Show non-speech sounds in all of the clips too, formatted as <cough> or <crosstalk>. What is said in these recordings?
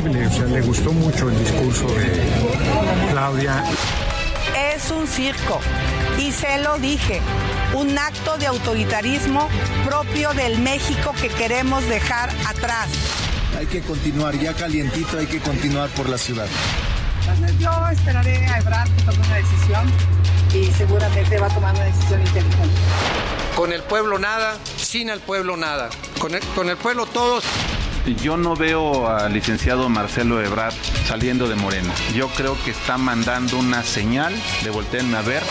Sensible, o sea, le gustó mucho el discurso de Claudia. Es un circo y se lo dije, un acto de autoritarismo propio del México que queremos dejar atrás. Hay que continuar, ya calientito, hay que continuar por la ciudad. Entonces yo esperaré a Ebrard que tome una decisión y seguramente va a tomar una decisión inteligente. Con el pueblo nada, sin el pueblo nada. Con el, con el pueblo todos. Yo no veo al licenciado Marcelo Ebrard saliendo de Morena. Yo creo que está mandando una señal de volteenme a ver.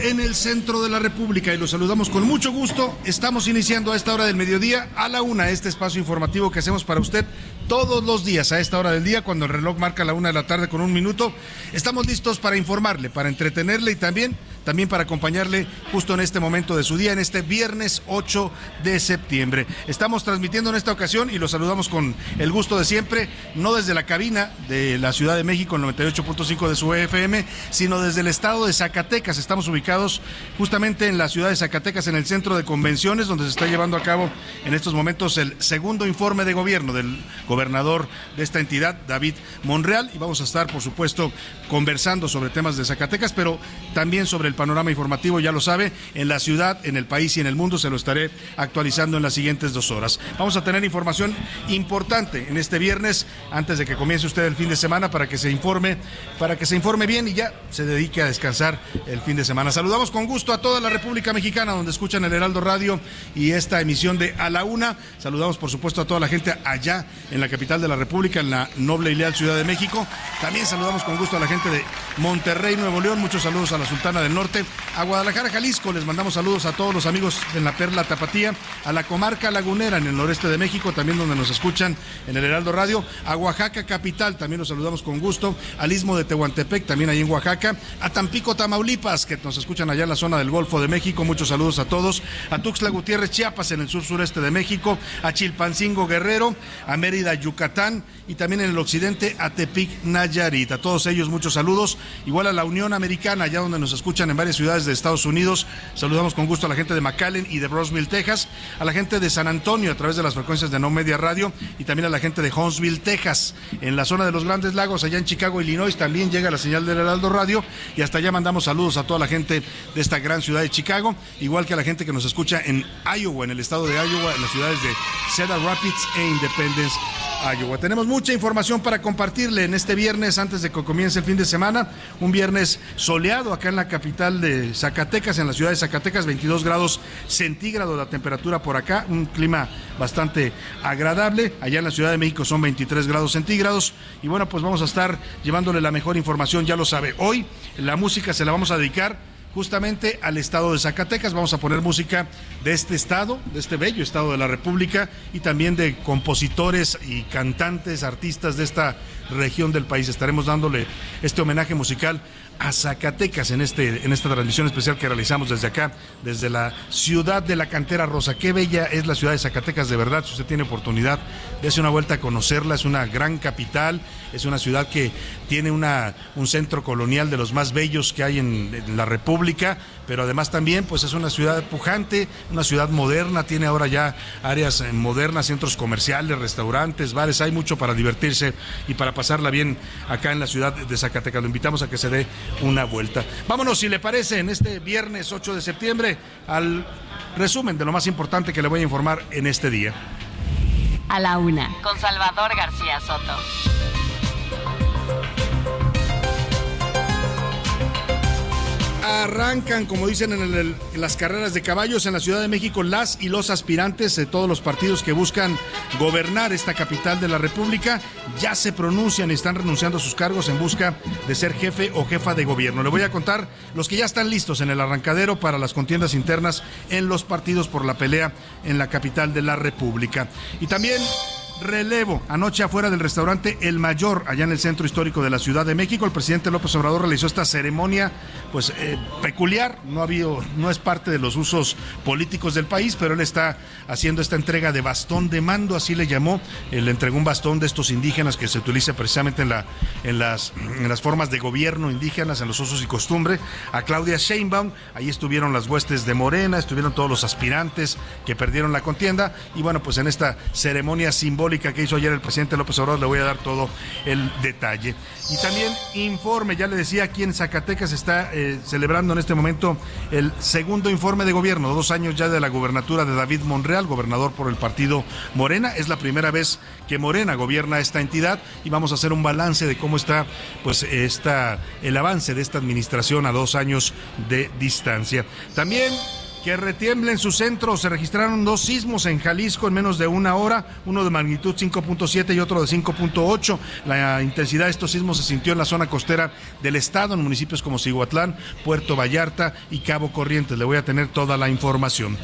En el centro de la República y los saludamos con mucho gusto. Estamos iniciando a esta hora del mediodía a la una este espacio informativo que hacemos para usted todos los días a esta hora del día cuando el reloj marca la una de la tarde con un minuto. Estamos listos para informarle, para entretenerle y también también para acompañarle justo en este momento de su día, en este viernes 8 de septiembre. Estamos transmitiendo en esta ocasión y los saludamos con el gusto de siempre, no desde la cabina de la Ciudad de México, el 98.5 de su EFM, sino desde el estado de Zacatecas. Estamos ubicados justamente en la ciudad de Zacatecas, en el centro de convenciones, donde se está llevando a cabo en estos momentos el segundo informe de gobierno del gobernador de esta entidad, David Monreal, y vamos a estar, por supuesto, conversando sobre temas de Zacatecas, pero también sobre el panorama informativo, ya lo sabe, en la ciudad, en el país y en el mundo, se lo estaré actualizando en las siguientes dos horas. Vamos a tener información importante en este viernes, antes de que comience usted el fin de semana, para que se informe, para que se informe bien y ya se dedique a descansar el fin de semana. Saludamos con gusto a toda la República Mexicana, donde escuchan el Heraldo Radio y esta emisión de A la Una. Saludamos, por supuesto, a toda la gente allá en la capital de la República, en la noble y leal Ciudad de México. También saludamos con gusto a la gente de Monterrey, Nuevo León. Muchos saludos a la Sultana del Norte a Guadalajara, Jalisco. Les mandamos saludos a todos los amigos en la Perla Tapatía, a la comarca lagunera en el noreste de México, también donde nos escuchan en el Heraldo Radio, a Oaxaca capital, también los saludamos con gusto, al Istmo de Tehuantepec, también ahí en Oaxaca, a Tampico, Tamaulipas, que nos escuchan allá en la zona del Golfo de México, muchos saludos a todos, a Tuxtla Gutiérrez, Chiapas, en el sur sureste de México, a Chilpancingo, Guerrero, a Mérida, Yucatán y también en el occidente a Tepic, Nayarit. A todos ellos muchos saludos, igual a la Unión Americana, allá donde nos escuchan en varias ciudades de Estados Unidos. Saludamos con gusto a la gente de McAllen y de Roseville, Texas, a la gente de San Antonio a través de las frecuencias de No Media Radio y también a la gente de Huntsville, Texas. En la zona de los Grandes Lagos, allá en Chicago, Illinois, también llega la señal del Heraldo Radio y hasta allá mandamos saludos a toda la gente de esta gran ciudad de Chicago, igual que a la gente que nos escucha en Iowa, en el estado de Iowa, en las ciudades de Cedar Rapids e Independence. Iowa. Tenemos mucha información para compartirle en este viernes antes de que comience el fin de semana. Un viernes soleado acá en la capital de Zacatecas, en la ciudad de Zacatecas, 22 grados centígrados la temperatura por acá, un clima bastante agradable. Allá en la Ciudad de México son 23 grados centígrados. Y bueno, pues vamos a estar llevándole la mejor información, ya lo sabe. Hoy la música se la vamos a dedicar justamente al estado de Zacatecas. Vamos a poner música de este estado, de este bello estado de la República y también de compositores y cantantes, artistas de esta región del país. Estaremos dándole este homenaje musical a Zacatecas en, este, en esta transmisión especial que realizamos desde acá, desde la ciudad de la cantera rosa. Qué bella es la ciudad de Zacatecas, de verdad, si usted tiene oportunidad, dése una vuelta a conocerla, es una gran capital, es una ciudad que tiene una, un centro colonial de los más bellos que hay en, en la República, pero además también pues es una ciudad pujante, una ciudad moderna, tiene ahora ya áreas eh, modernas, centros comerciales, restaurantes, bares, hay mucho para divertirse y para pasarla bien acá en la ciudad de Zacatecas. Lo invitamos a que se dé una vuelta. Vámonos, si le parece, en este viernes 8 de septiembre al resumen de lo más importante que le voy a informar en este día. A la una, con Salvador García Soto. Arrancan, como dicen en, las carreras de caballos en la Ciudad de México, las y los aspirantes de todos los partidos que buscan gobernar esta capital de la República. Ya se pronuncian y están renunciando a sus cargos en busca de ser jefe o jefa de gobierno. Le voy a contar los que ya están listos en el arrancadero para las contiendas internas en los partidos por la pelea en la capital de la República. Y también relevo. Anoche afuera del restaurante El Mayor, allá en el centro histórico de la Ciudad de México, el presidente López Obrador realizó esta ceremonia, pues eh, peculiar. No ha habido, no es parte de los usos políticos del país, pero él está haciendo esta entrega de bastón de mando, así le llamó. Él entregó un bastón de estos indígenas que se utiliza precisamente en la, en las, en las formas de gobierno indígenas, en los usos y costumbres, a Claudia Sheinbaum. Ahí estuvieron las huestes de Morena, estuvieron todos los aspirantes que perdieron la contienda, y bueno, pues en esta ceremonia simbólica que hizo ayer el presidente López Obrador, le voy a dar todo el detalle. Y también informe, ya le decía, aquí en Zacatecas está eh, celebrando en este momento el segundo informe de gobierno, dos años ya de la gubernatura de David Monreal, gobernador por el partido Morena. Es la primera vez que Morena gobierna esta entidad y vamos a hacer un balance de cómo está pues está el avance de esta administración a dos años de distancia. También que retiembla en su centro. Se registraron dos sismos en Jalisco en menos de una hora, uno de magnitud 5.7 y otro de 5.8. La intensidad de estos sismos se sintió en la zona costera del estado, en municipios como Cihuatlán, Puerto Vallarta y Cabo Corrientes. Le voy a tener toda la información.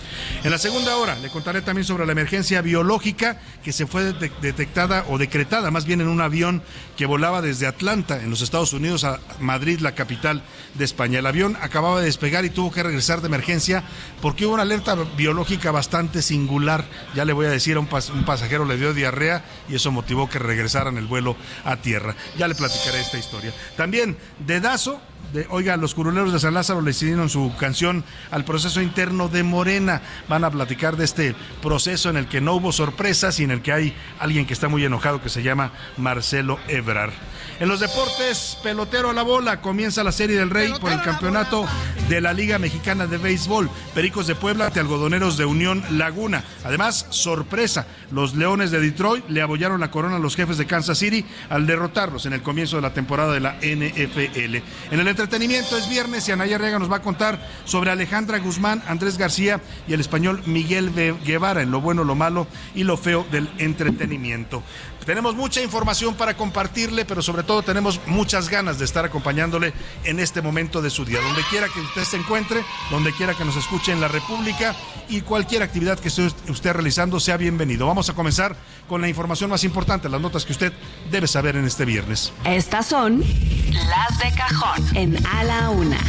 En la segunda hora le contaré también sobre la emergencia biológica que se fue de detectada o decretada más bien en un avión que volaba desde Atlanta, en los Estados Unidos, a Madrid, la capital de España. El avión acababa de despegar y tuvo que regresar de emergencia porque hubo una alerta biológica bastante singular. Ya le voy a decir, a un, pas un, pasajero le dio diarrea y eso motivó que regresaran el vuelo a tierra. Ya le platicaré esta historia. También, dedazo. De, oiga, los curuleros de San Lázaro le decidieron su canción al proceso interno de Morena. Van a platicar de este proceso en el que no hubo sorpresas y en el que hay alguien que está muy enojado que se llama Marcelo Ebrar. En los deportes, pelotero a la bola, comienza la Serie del Rey por el campeonato de la Liga Mexicana de Béisbol. Pericos de Puebla ante algodoneros de Unión Laguna. Además, sorpresa, los Leones de Detroit le abollaron la corona a los jefes de Kansas City al derrotarlos en el comienzo de la temporada de la NFL. En el entretenimiento es viernes y Anaya Rega nos va a contar sobre Alejandra Guzmán, Andrés García y el español Miguel Guevara en lo bueno, lo malo y lo feo del entretenimiento. Tenemos mucha información para compartirle, pero sobre todo tenemos muchas ganas de estar acompañándole en este momento de su día. Donde quiera que usted se encuentre, donde quiera que nos escuche en la República y cualquier actividad que esté usted realizando, sea bienvenido. Vamos a comenzar con la información más importante, las notas que usted debe saber en este viernes. Estas son las de cajón en A la Una.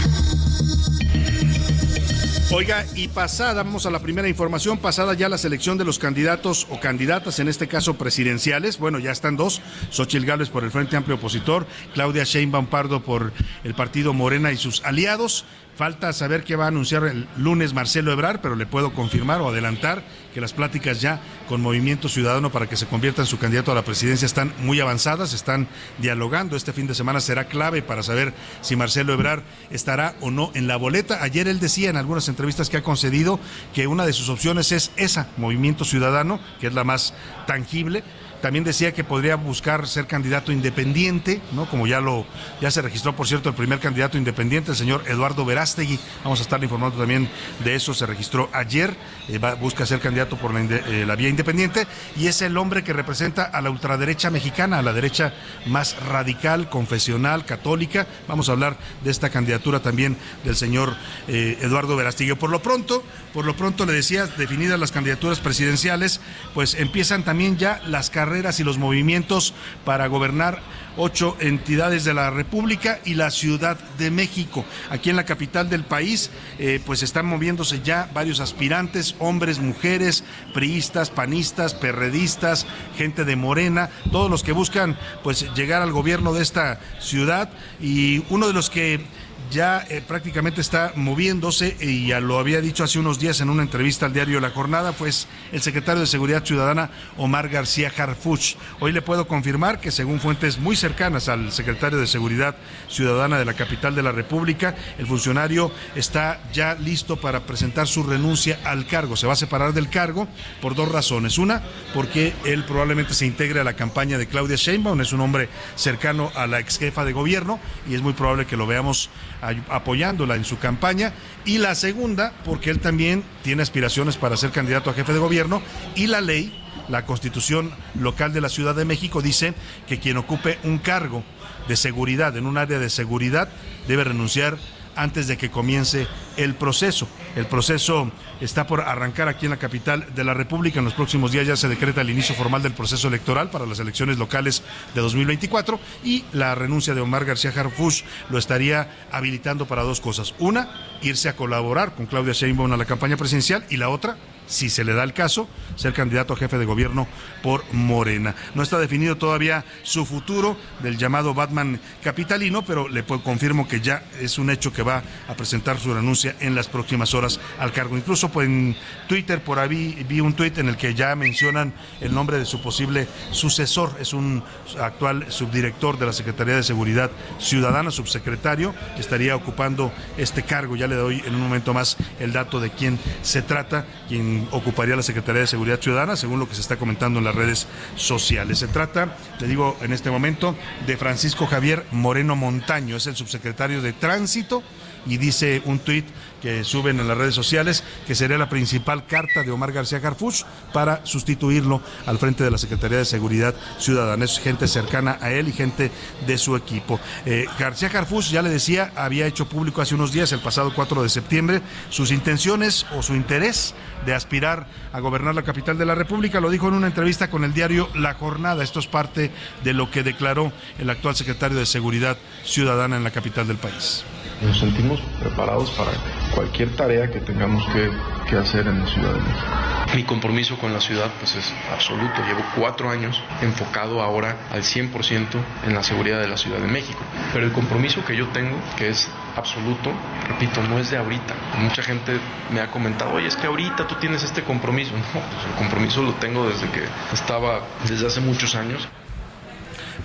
Oiga, y pasada, vamos a la primera información, pasada ya la selección de los candidatos o candidatas, en este caso presidenciales, bueno, ya están dos, Xochitl Gálvez por el Frente Amplio Opositor, Claudia Sheinbaum Pardo por el Partido Morena y sus aliados. Falta saber qué va a anunciar el lunes Marcelo Ebrar, pero le puedo confirmar o adelantar que las pláticas ya con Movimiento Ciudadano para que se convierta en su candidato a la presidencia están muy avanzadas, están dialogando. Este fin de semana será clave para saber si Marcelo Ebrar estará o no en la boleta. Ayer él decía en algunas entrevistas que ha concedido que una de sus opciones es esa, Movimiento Ciudadano, que es la más tangible. También decía que podría buscar ser candidato independiente, ¿no? Como ya lo ya se registró, por cierto, el primer candidato independiente, el señor Eduardo Verástegui. Vamos a estar informando también de eso. Se registró ayer, eh, busca ser candidato por la, eh, la, vía independiente y es el hombre que representa a la ultraderecha mexicana, a la derecha más radical, confesional, católica. Vamos a hablar de esta candidatura también del señor eh, Eduardo Verástegui. Por lo pronto, por lo pronto le decía, definidas las candidaturas presidenciales, pues empiezan también ya las carreras carreras y los movimientos para gobernar ocho entidades de la República y la Ciudad de México. Aquí en la capital del país, eh, pues están moviéndose ya varios aspirantes, hombres, mujeres, priistas, panistas, perredistas, gente de Morena, todos los que buscan pues llegar al gobierno de esta ciudad y uno de los que ya eh, prácticamente está moviéndose y ya lo había dicho hace unos días en una entrevista al diario La Jornada, pues el secretario de Seguridad Ciudadana Omar García Harfuch. Hoy le puedo confirmar que según fuentes muy cercanas al secretario de Seguridad Ciudadana de la capital de la República, el funcionario está ya listo para presentar su renuncia al cargo. Se va a separar del cargo por dos razones. Una, porque él probablemente se integre a la campaña de Claudia Sheinbaum, es un hombre cercano a la ex jefa de gobierno y es muy probable que lo veamos apoyándola en su campaña. Y la segunda, porque él también tiene aspiraciones para ser candidato a jefe de gobierno y la ley, la constitución local de la Ciudad de México dice que quien ocupe un cargo de seguridad en un área de seguridad debe renunciar antes de que comience el proceso. El proceso está por arrancar aquí en la capital de la República. En los próximos días ya se decreta el inicio formal del proceso electoral para las elecciones locales de 2024 y la renuncia de Omar García Harfuch lo estaría habilitando para dos cosas. Una, irse a colaborar con Claudia Sheinbaum a la campaña presidencial y la otra, si se le da el caso, ser candidato a jefe de gobierno por Morena. No está definido todavía su futuro del llamado Batman capitalino, pero le confirmo que ya es un hecho que va a presentar su renuncia en las próximas horas al cargo. Incluso pues, en Twitter por ahí vi un tuit en el que ya mencionan el nombre de su posible sucesor. Es un actual subdirector de la Secretaría de Seguridad Ciudadana, subsecretario, que estaría ocupando este cargo. Ya le doy en un momento más el dato de quién se trata, quién ocuparía la Secretaría de Seguridad Ciudadana, según lo que se está comentando en las redes sociales. Se trata, te digo en este momento, de Francisco Javier Moreno Montaño, es el subsecretario de Tránsito y dice un tuit que suben en las redes sociales que sería la principal carta de Omar García Garfuch para sustituirlo al frente de la Secretaría de Seguridad Ciudadana. Es gente cercana a él y gente de su equipo. Eh, García Garfuch, ya le decía, había hecho público hace unos días, el pasado 4 de septiembre, sus intenciones o su interés de aspirar a gobernar la capital de la República. Lo dijo en una entrevista con el diario La Jornada. Esto es parte de lo que declaró el actual secretario de Seguridad Ciudadana en la capital del país. Nos sentimos preparados para cualquier tarea que tengamos que, hacer en la Ciudad de México. Mi compromiso con la ciudad pues es absoluto. Llevo cuatro años enfocado ahora al 100% en la seguridad de la Ciudad de México. Pero el compromiso que yo tengo, que es absoluto, repito, no es de ahorita. Mucha gente me ha comentado, oye, es que ahorita tú tienes este compromiso. <laughs> No, pues el compromiso lo tengo desde que estaba, desde hace muchos años.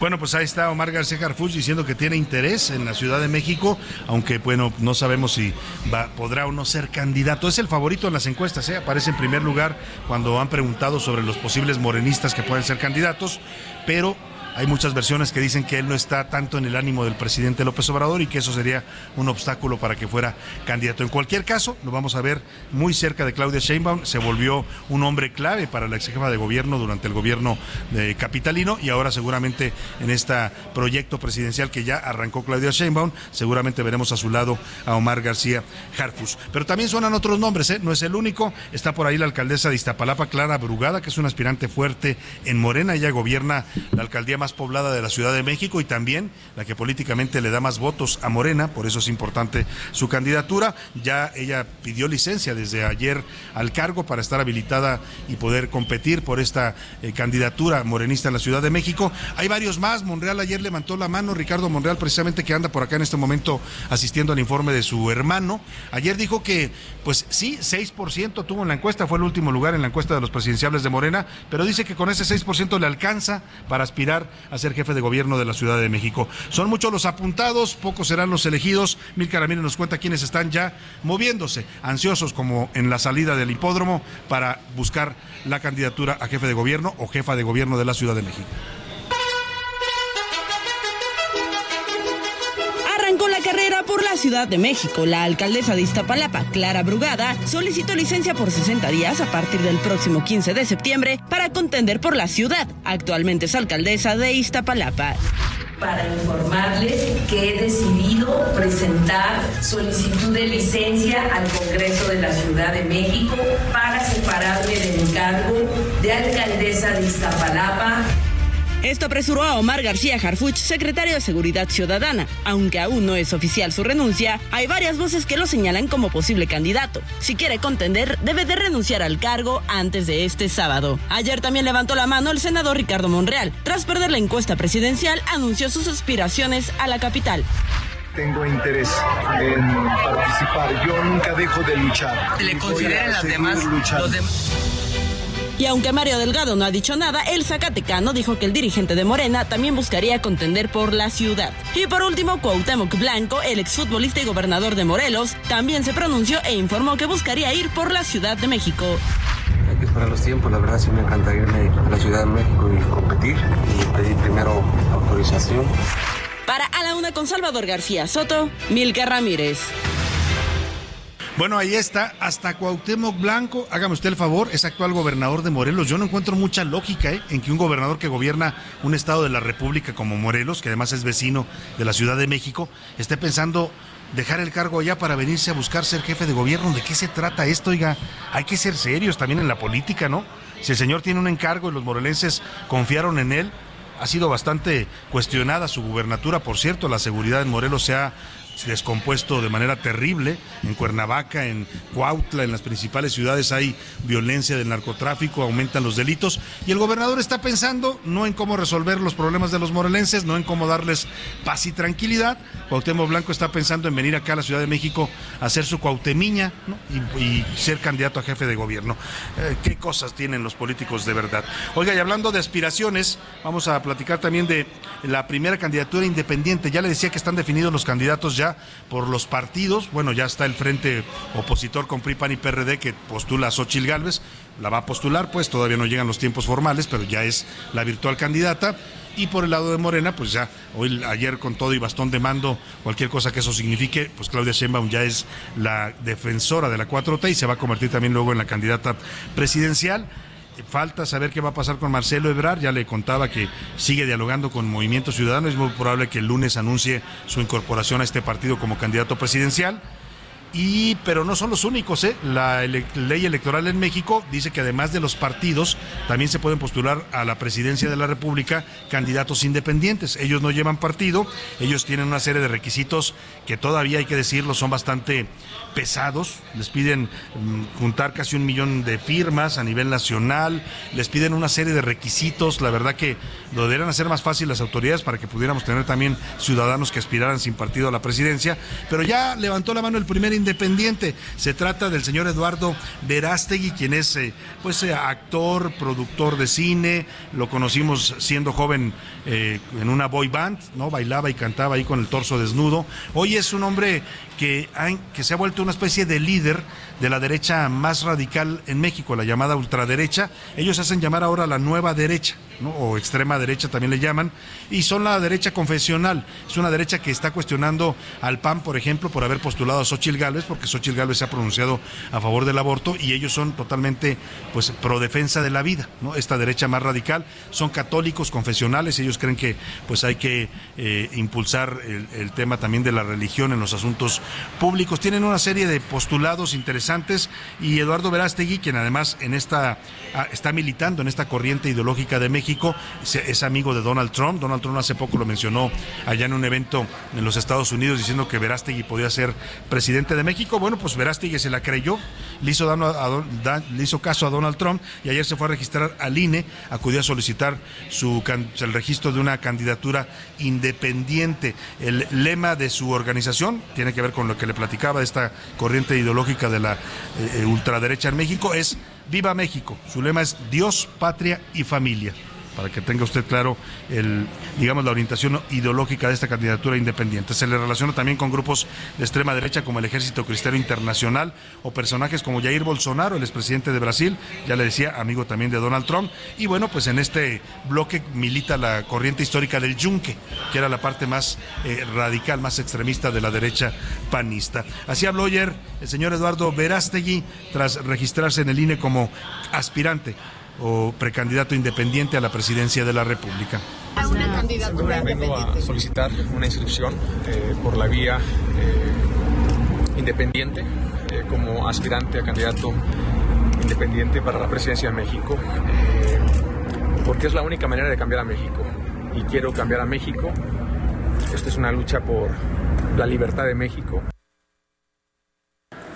Bueno, pues ahí está Omar García Harfuch diciendo que tiene interés en la Ciudad de México, aunque bueno, no sabemos si podrá o no ser candidato. Es el favorito en las encuestas, ¿eh? aparece en primer lugar cuando han preguntado sobre los posibles morenistas que pueden ser candidatos, pero hay muchas versiones que dicen que él no está tanto en el ánimo del presidente López Obrador y que eso sería un obstáculo para que fuera candidato. En cualquier caso, lo vamos a ver muy cerca de Claudia Sheinbaum. Se volvió un hombre clave para la ex jefa de gobierno durante el gobierno capitalino y ahora seguramente en este proyecto presidencial que ya arrancó Claudia Sheinbaum, seguramente veremos a su lado a Omar García Harfus. Pero también suenan otros nombres, ¿eh? no es el único. Está por ahí la alcaldesa de Iztapalapa, Clara Brugada, que es una aspirante fuerte en Morena. Ella gobierna la alcaldía más poblada de la Ciudad de México y también la que políticamente le da más votos a Morena, por eso es importante su candidatura. Ya ella pidió licencia desde ayer al cargo para estar habilitada y poder competir por esta eh, candidatura morenista en la Ciudad de México. Hay varios más, Monreal ayer levantó la mano, Ricardo Monreal precisamente que anda por acá en este momento asistiendo al informe de su hermano. Ayer dijo que, pues sí, 6% tuvo en la encuesta, fue el último lugar en la encuesta de los presidenciables de Morena, pero dice que con ese 6% le alcanza para aspirar a ser jefe de gobierno de la Ciudad de México. Son muchos los apuntados, pocos serán los elegidos. Mil Caramírez nos cuenta quiénes están ya moviéndose, ansiosos como en la salida del hipódromo para buscar la candidatura a jefe de gobierno o jefa de gobierno de la Ciudad de México. Carrera por la Ciudad de México. La alcaldesa de Iztapalapa, Clara Brugada, solicitó licencia por 60 días a partir del próximo 15 de septiembre para contender por la ciudad. Actualmente es alcaldesa de Iztapalapa para informarles que he decidido presentar solicitud de licencia al Congreso de la Ciudad de México para separarme del cargo de alcaldesa de Iztapalapa. Esto apresuró a Omar García Harfuch, secretario de Seguridad Ciudadana. Aunque aún no es oficial su renuncia, hay varias voces que lo señalan como posible candidato. Si quiere contender, debe de renunciar al cargo antes de este sábado. Ayer también levantó la mano el senador Ricardo Monreal. Tras perder la encuesta presidencial, anunció sus aspiraciones a la capital tengo interés en participar. Yo nunca dejo de luchar. ¿Le consideran las demás? Y aunque Mario Delgado no ha dicho nada, el Zacatecano dijo que el dirigente de Morena también buscaría contender por la ciudad. Y por último, Cuauhtémoc Blanco, el exfutbolista y gobernador de Morelos, también se pronunció e informó que buscaría ir por la Ciudad de México. Hay que esperar los tiempos, la verdad sí me encantaría irme a la Ciudad de México y competir y pedir primero autorización. Para A la Una con Salvador García Soto, Milka Ramírez. Bueno, ahí está, hasta Cuauhtémoc Blanco, hágame usted el favor, es actual gobernador de Morelos. Yo no encuentro mucha lógica ¿eh? en que un gobernador que gobierna un estado de la República como Morelos, que además es vecino de la Ciudad de México, esté pensando dejar el cargo allá para venirse a buscar ser jefe de gobierno. ¿De qué se trata esto? Oiga, hay que ser serios también en la política, ¿no? Si el señor tiene un encargo y los morelenses confiaron en él, ha sido bastante cuestionada su gubernatura, por cierto, la seguridad en Morelos se ha descompuesto de manera terrible. En Cuernavaca, en Cuautla, en las principales ciudades hay violencia del narcotráfico, aumentan los delitos y el gobernador está pensando no en cómo resolver los problemas de los morelenses, no en cómo darles paz y tranquilidad. Cuauhtémoc Blanco está pensando en venir acá a la Ciudad de México a hacer su cuautemiña y, ser candidato a jefe de gobierno. Eh, ¿Qué cosas tienen los políticos de verdad? Oiga, y hablando de aspiraciones, vamos a platicar también de la primera candidatura independiente. Ya le decía que están definidos los candidatos ya por los partidos. Bueno, ya está el frente opositor con PRI, PAN y PRD que postula a Xochil Gálvez. La va a postular, pues todavía no llegan los tiempos formales, pero ya es la virtual candidata. Y por el lado de Morena, pues ya, hoy ayer con todo y bastón de mando, cualquier cosa que eso signifique, pues Claudia Sheinbaum ya es la defensora de la 4T y se va a convertir también luego en la candidata presidencial. Falta saber qué va a pasar con Marcelo Ebrar. Ya le contaba que sigue dialogando con Movimiento Ciudadano. Es muy probable que el lunes anuncie su incorporación a este partido como candidato presidencial. Y, pero no son los únicos, ¿eh? La ley electoral en México dice que además de los partidos, también se pueden postular a la presidencia de la República candidatos independientes. Ellos no llevan partido, ellos tienen una serie de requisitos que todavía hay que decirlo, son bastante pesados. Les piden mm, juntar casi un millón de firmas a nivel nacional, les piden una serie de requisitos. La verdad que lo deberían hacer más fácil las autoridades para que pudiéramos tener también ciudadanos que aspiraran sin partido a la presidencia. Pero ya levantó la mano el primer independiente. Se trata del señor Eduardo Verástegui, quien es eh, pues eh, actor, productor de cine. Lo conocimos siendo joven eh, en una boy band, ¿no? Bailaba y cantaba ahí con el torso desnudo. Hoy es un hombre que, que se ha vuelto una especie de líder de la derecha más radical en México, la llamada ultraderecha. Ellos hacen llamar ahora la nueva derecha, o extrema derecha también le llaman, y son la derecha confesional. Es una derecha que está cuestionando al PAN, por ejemplo, por haber postulado a Xochitl Gálvez, porque Xochitl Gálvez se ha pronunciado a favor del aborto y ellos son totalmente pues pro defensa de la vida, ¿no? Esta derecha más radical son católicos confesionales, ellos creen que pues hay que eh, impulsar el, el tema también de la religión en los asuntos públicos. Tienen una serie de postulados interesantes y Eduardo Verástegui, quien además en esta ah, está militando en esta corriente ideológica de México, es amigo de Donald Trump. Donald Trump hace poco lo mencionó allá en un evento en los Estados Unidos diciendo que Verástegui podía ser presidente de México. Bueno, pues Verástegui se la creyó, le hizo, le hizo caso a Donald Trump y ayer se fue a registrar al INE, acudió a solicitar su, el registro de una candidatura independiente. El lema de su organización tiene que ver con lo que le platicaba de esta corriente ideológica de la eh, ultraderecha en México, es Viva México. Su lema es Dios, patria y familia para que tenga usted claro el, digamos, la orientación ideológica de esta candidatura independiente. Se le relaciona también con grupos de extrema derecha como el Ejército Cristiano Internacional o personajes como Jair Bolsonaro, el expresidente de Brasil, ya le decía, amigo también de Donald Trump. Y bueno, pues en este bloque milita la corriente histórica del Yunque, que era la parte más eh, radical, más extremista de la derecha panista. Así habló ayer el señor Eduardo Verástegui tras registrarse en el INE como aspirante o precandidato independiente a la presidencia de la República. Vengo a solicitar una inscripción eh, por la vía eh, independiente eh, como aspirante a candidato independiente para la presidencia de México, eh, porque es la única manera de cambiar a México. Y quiero cambiar a México. Esta es una lucha por la libertad de México.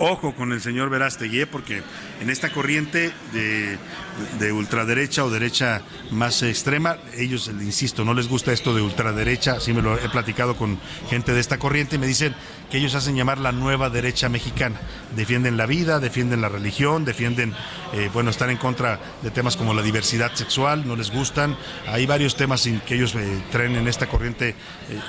Ojo con el señor Verástegui, ¿eh? porque en esta corriente de, ultraderecha o derecha más extrema, ellos, insisto, no les gusta esto de ultraderecha, así me lo he platicado con gente de esta corriente y me dicen que ellos hacen llamar la nueva derecha mexicana. Defienden la vida, defienden la religión, defienden, eh, bueno, están en contra de temas como la diversidad sexual, no les gustan. Hay varios temas que ellos eh, traen en esta corriente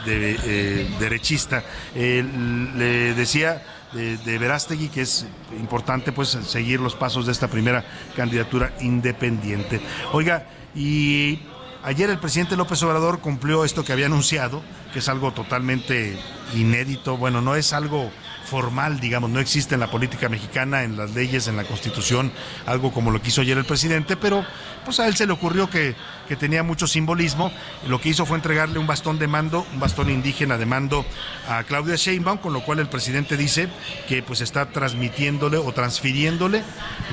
de, derechista. le decía de, Verástegui, que es importante pues seguir los pasos de esta primera candidatura independiente. Oiga, y ayer el presidente López Obrador cumplió esto que había anunciado, que es algo totalmente inédito, bueno, no es algo formal, digamos, no existe en la política mexicana, en las leyes, en la constitución, algo como lo quiso ayer el presidente, pero pues a él se le ocurrió que, que tenía mucho simbolismo. Lo que hizo fue entregarle un bastón de mando, un bastón indígena de mando a Claudia Sheinbaum, con lo cual el presidente dice que pues está transmitiéndole o transfiriéndole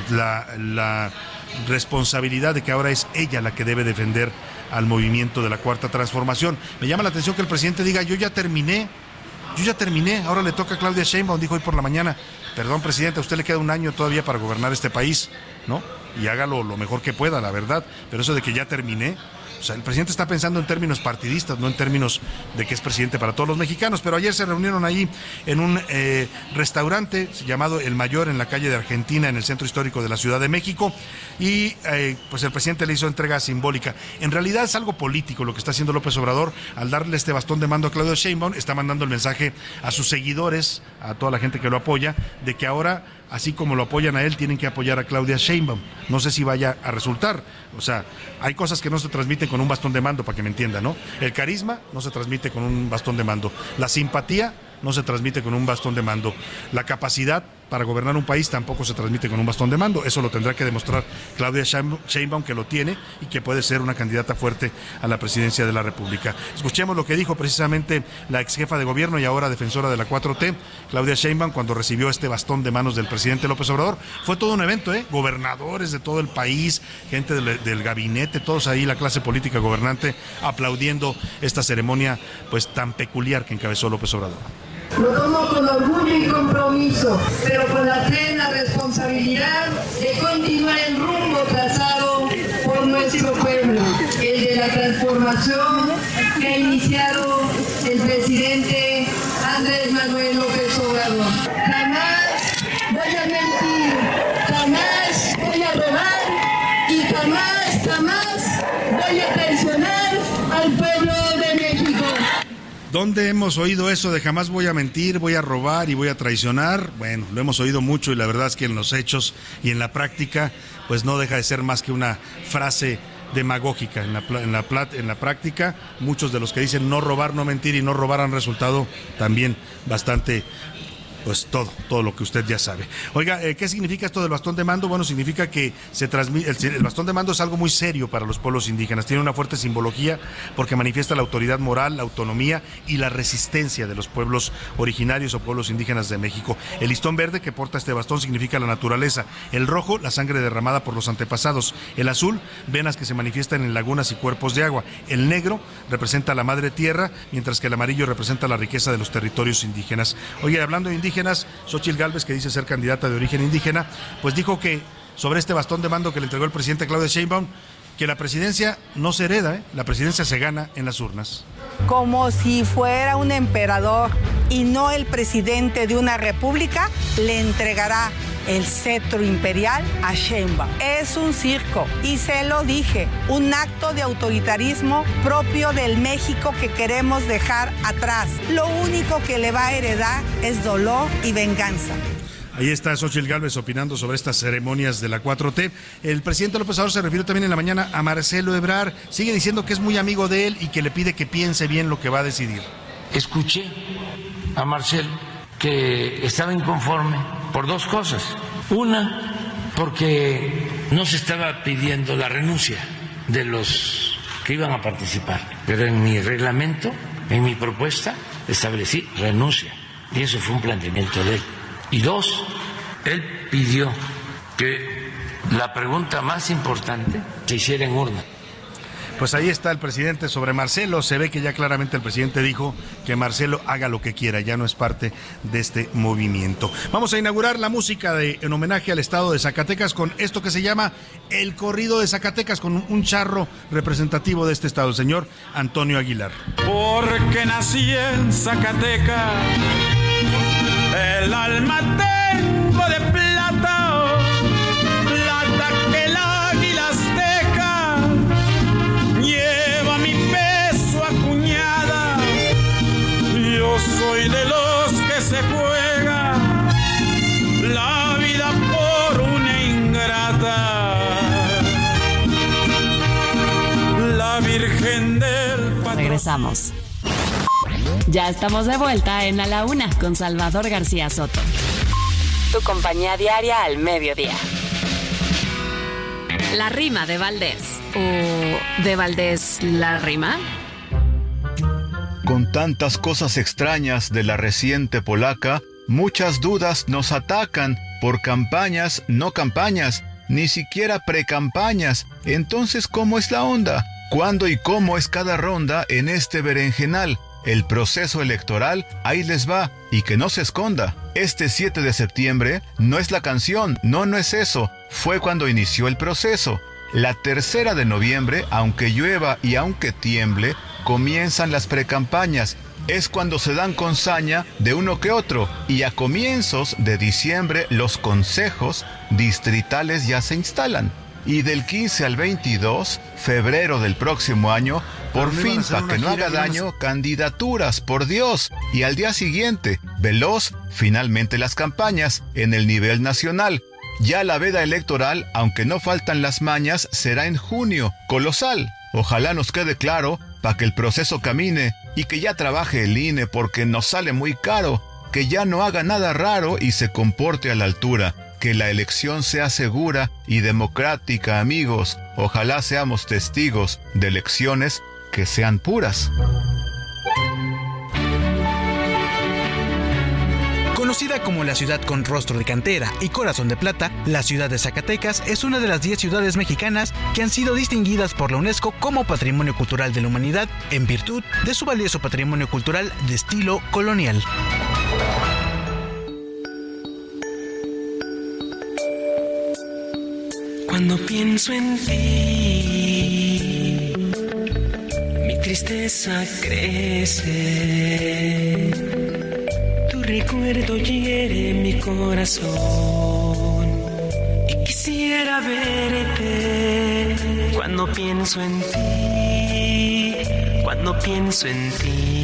la, la responsabilidad de que ahora es ella la que debe defender al movimiento de la cuarta transformación. Me llama la atención que el presidente diga, yo ya terminé yo ya terminé, ahora le toca a Claudia Sheinbaum, dijo hoy por la mañana. Perdón, presidente, a usted le queda un año todavía para gobernar este país, ¿no? Y hágalo lo mejor que pueda, la verdad. Pero eso de que ya terminé, o sea, el presidente está pensando en términos partidistas, no en términos de que es presidente para todos los mexicanos. Pero ayer se reunieron ahí en un eh, restaurante llamado El Mayor en la calle de Argentina, en el centro histórico de la Ciudad de México. Y eh, pues el presidente le hizo entrega simbólica. En realidad es algo político lo que está haciendo López Obrador al darle este bastón de mando a Claudio Sheinbaum. Está mandando el mensaje a sus seguidores, a toda la gente que lo apoya, de que ahora así como lo apoyan a él, tienen que apoyar a Claudia Sheinbaum. No sé si vaya a resultar. O sea, hay cosas que no se transmiten con un bastón de mando, para que me entiendan, ¿no? El carisma no se transmite con un bastón de mando. La simpatía no se transmite con un bastón de mando. La capacidad para gobernar un país tampoco se transmite con un bastón de mando. Eso lo tendrá que demostrar Claudia Sheinbaum, que lo tiene y que puede ser una candidata fuerte a la presidencia de la República. Escuchemos lo que dijo precisamente la ex jefa de gobierno y ahora defensora de la 4T, Claudia Sheinbaum, cuando recibió este bastón de manos del presidente López Obrador. Fue todo un evento, ¿eh? Gobernadores de todo el país, gente del, del gabinete, todos ahí, la clase política gobernante, aplaudiendo esta ceremonia pues tan peculiar que encabezó López Obrador. Lo tomo con orgullo y compromiso, pero con la plena responsabilidad de continuar el rumbo trazado por nuestro pueblo, el de la transformación que ha iniciado el presidente ¿Dónde hemos oído eso de jamás voy a mentir, voy a robar y voy a traicionar? Bueno, lo hemos oído mucho y la verdad es que en los hechos y en la práctica, pues no deja de ser más que una frase demagógica. En la, en la, en la práctica, muchos de los que dicen no robar, no mentir y no robar han resultado también bastante pues todo, todo lo que usted ya sabe. Oiga, eh, ¿qué significa esto del bastón de mando? Bueno, significa que se transmite, el, bastón de mando es algo muy serio para los pueblos indígenas, tiene una fuerte simbología porque manifiesta la autoridad moral, la autonomía y la resistencia de los pueblos originarios o pueblos indígenas de México. El listón verde que porta este bastón significa la naturaleza, el rojo, la sangre derramada por los antepasados, el azul, venas que se manifiestan en lagunas y cuerpos de agua, el negro representa la madre tierra, mientras que el amarillo representa la riqueza de los territorios indígenas. Oye, hablando de indígenas, indígenas, Xochitl Galvez, que dice ser candidata de origen indígena, pues dijo que sobre este bastón de mando que le entregó el presidente Claudio Sheinbaum, que la presidencia no se hereda, ¿eh? la presidencia se gana en las urnas. Como si fuera un emperador y no el presidente de una república, le entregará el cetro imperial a Sheinbaum. Es un circo y se lo dije, un acto de autoritarismo propio del México que queremos dejar atrás. Lo único que le va a heredar es dolor y venganza. Ahí está Xochitl Gálvez opinando sobre estas ceremonias de la 4T. El presidente López Obrador se refirió también en la mañana a Marcelo Ebrar. Sigue diciendo que es muy amigo de él y que le pide que piense bien lo que va a decidir. Escuché a Marcelo que estaba inconforme por dos cosas. Una, porque no se estaba pidiendo la renuncia de los que iban a participar, pero en mi reglamento, en mi propuesta, establecí renuncia. Y eso fue un planteamiento de él. Y dos, él pidió que la pregunta más importante se hiciera en urna. Pues ahí está el presidente sobre Marcelo. Se ve que ya claramente el presidente dijo que Marcelo haga lo que quiera, ya no es parte de este movimiento. Vamos a inaugurar la música de, en homenaje al estado de Zacatecas con esto que se llama El Corrido de Zacatecas, con un charro representativo de este estado, el señor Antonio Aguilar. Porque nací en Zacatecas, el alma tengo de plata soy de los que se juega la vida por una ingrata. La Virgen del Regresamos. Ya estamos de vuelta en A la Una con Salvador García Soto. Tu compañía diaria al mediodía. La rima de Valdés. ¿O de Valdés la rima? Con tantas cosas extrañas de la reciente polaca, muchas dudas nos atacan por campañas, no campañas, ni siquiera precampañas. Entonces, ¿cómo es la onda? ¿Cuándo y cómo es cada ronda en este berenjenal? El proceso electoral, ahí les va, y que no se esconda. Este 7 de septiembre no es la canción, no, no es eso, fue cuando inició el proceso. La tercera de noviembre, aunque llueva y aunque tiemble, comienzan las precampañas. Es cuando se dan con saña de uno que otro y a comienzos de diciembre los consejos distritales ya se instalan. Y del 15 al 22, febrero del próximo año, por fin, para que no haga daño, candidaturas, por Dios. Y al día siguiente, veloz, finalmente las campañas en el nivel nacional. Ya la veda electoral, aunque no faltan las mañas, será en junio, colosal. Ojalá nos quede claro para que el proceso camine y que ya trabaje el INE porque nos sale muy caro, que ya no haga nada raro y se comporte a la altura, que la elección sea segura y democrática, amigos. Ojalá seamos testigos de elecciones que sean puras. Conocida como la ciudad con rostro de cantera y corazón de plata, la ciudad de Zacatecas es una de las 10 ciudades mexicanas que han sido distinguidas por la UNESCO como Patrimonio Cultural de la Humanidad en virtud de su valioso patrimonio cultural de estilo colonial. Cuando pienso en ti, tristeza crece recuerdo hiere mi corazón y quisiera verte cuando pienso en ti, cuando pienso en ti.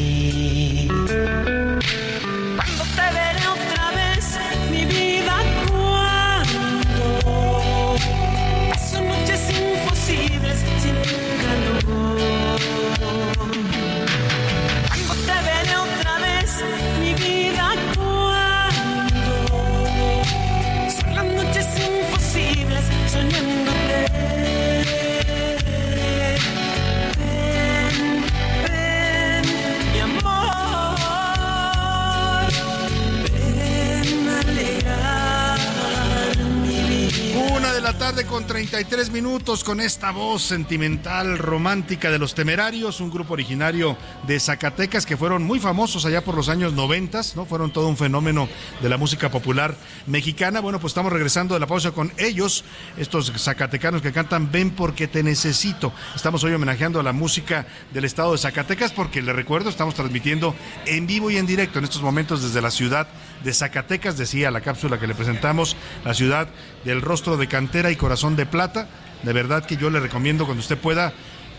Con 33 minutos con esta voz sentimental, romántica de los Temerarios, un grupo originario de Zacatecas que fueron muy famosos allá por los años 90, ¿no? Fueron todo un fenómeno de la música popular mexicana. Bueno, pues estamos regresando de la pausa con ellos, estos zacatecanos que cantan Ven porque te necesito. Estamos hoy homenajeando a la música del estado de Zacatecas porque les recuerdo, estamos transmitiendo en vivo y en directo en estos momentos desde la ciudad de Zacatecas, decía la cápsula que le presentamos, la ciudad del rostro de cantera y corazón de plata. De verdad que yo le recomiendo cuando usted pueda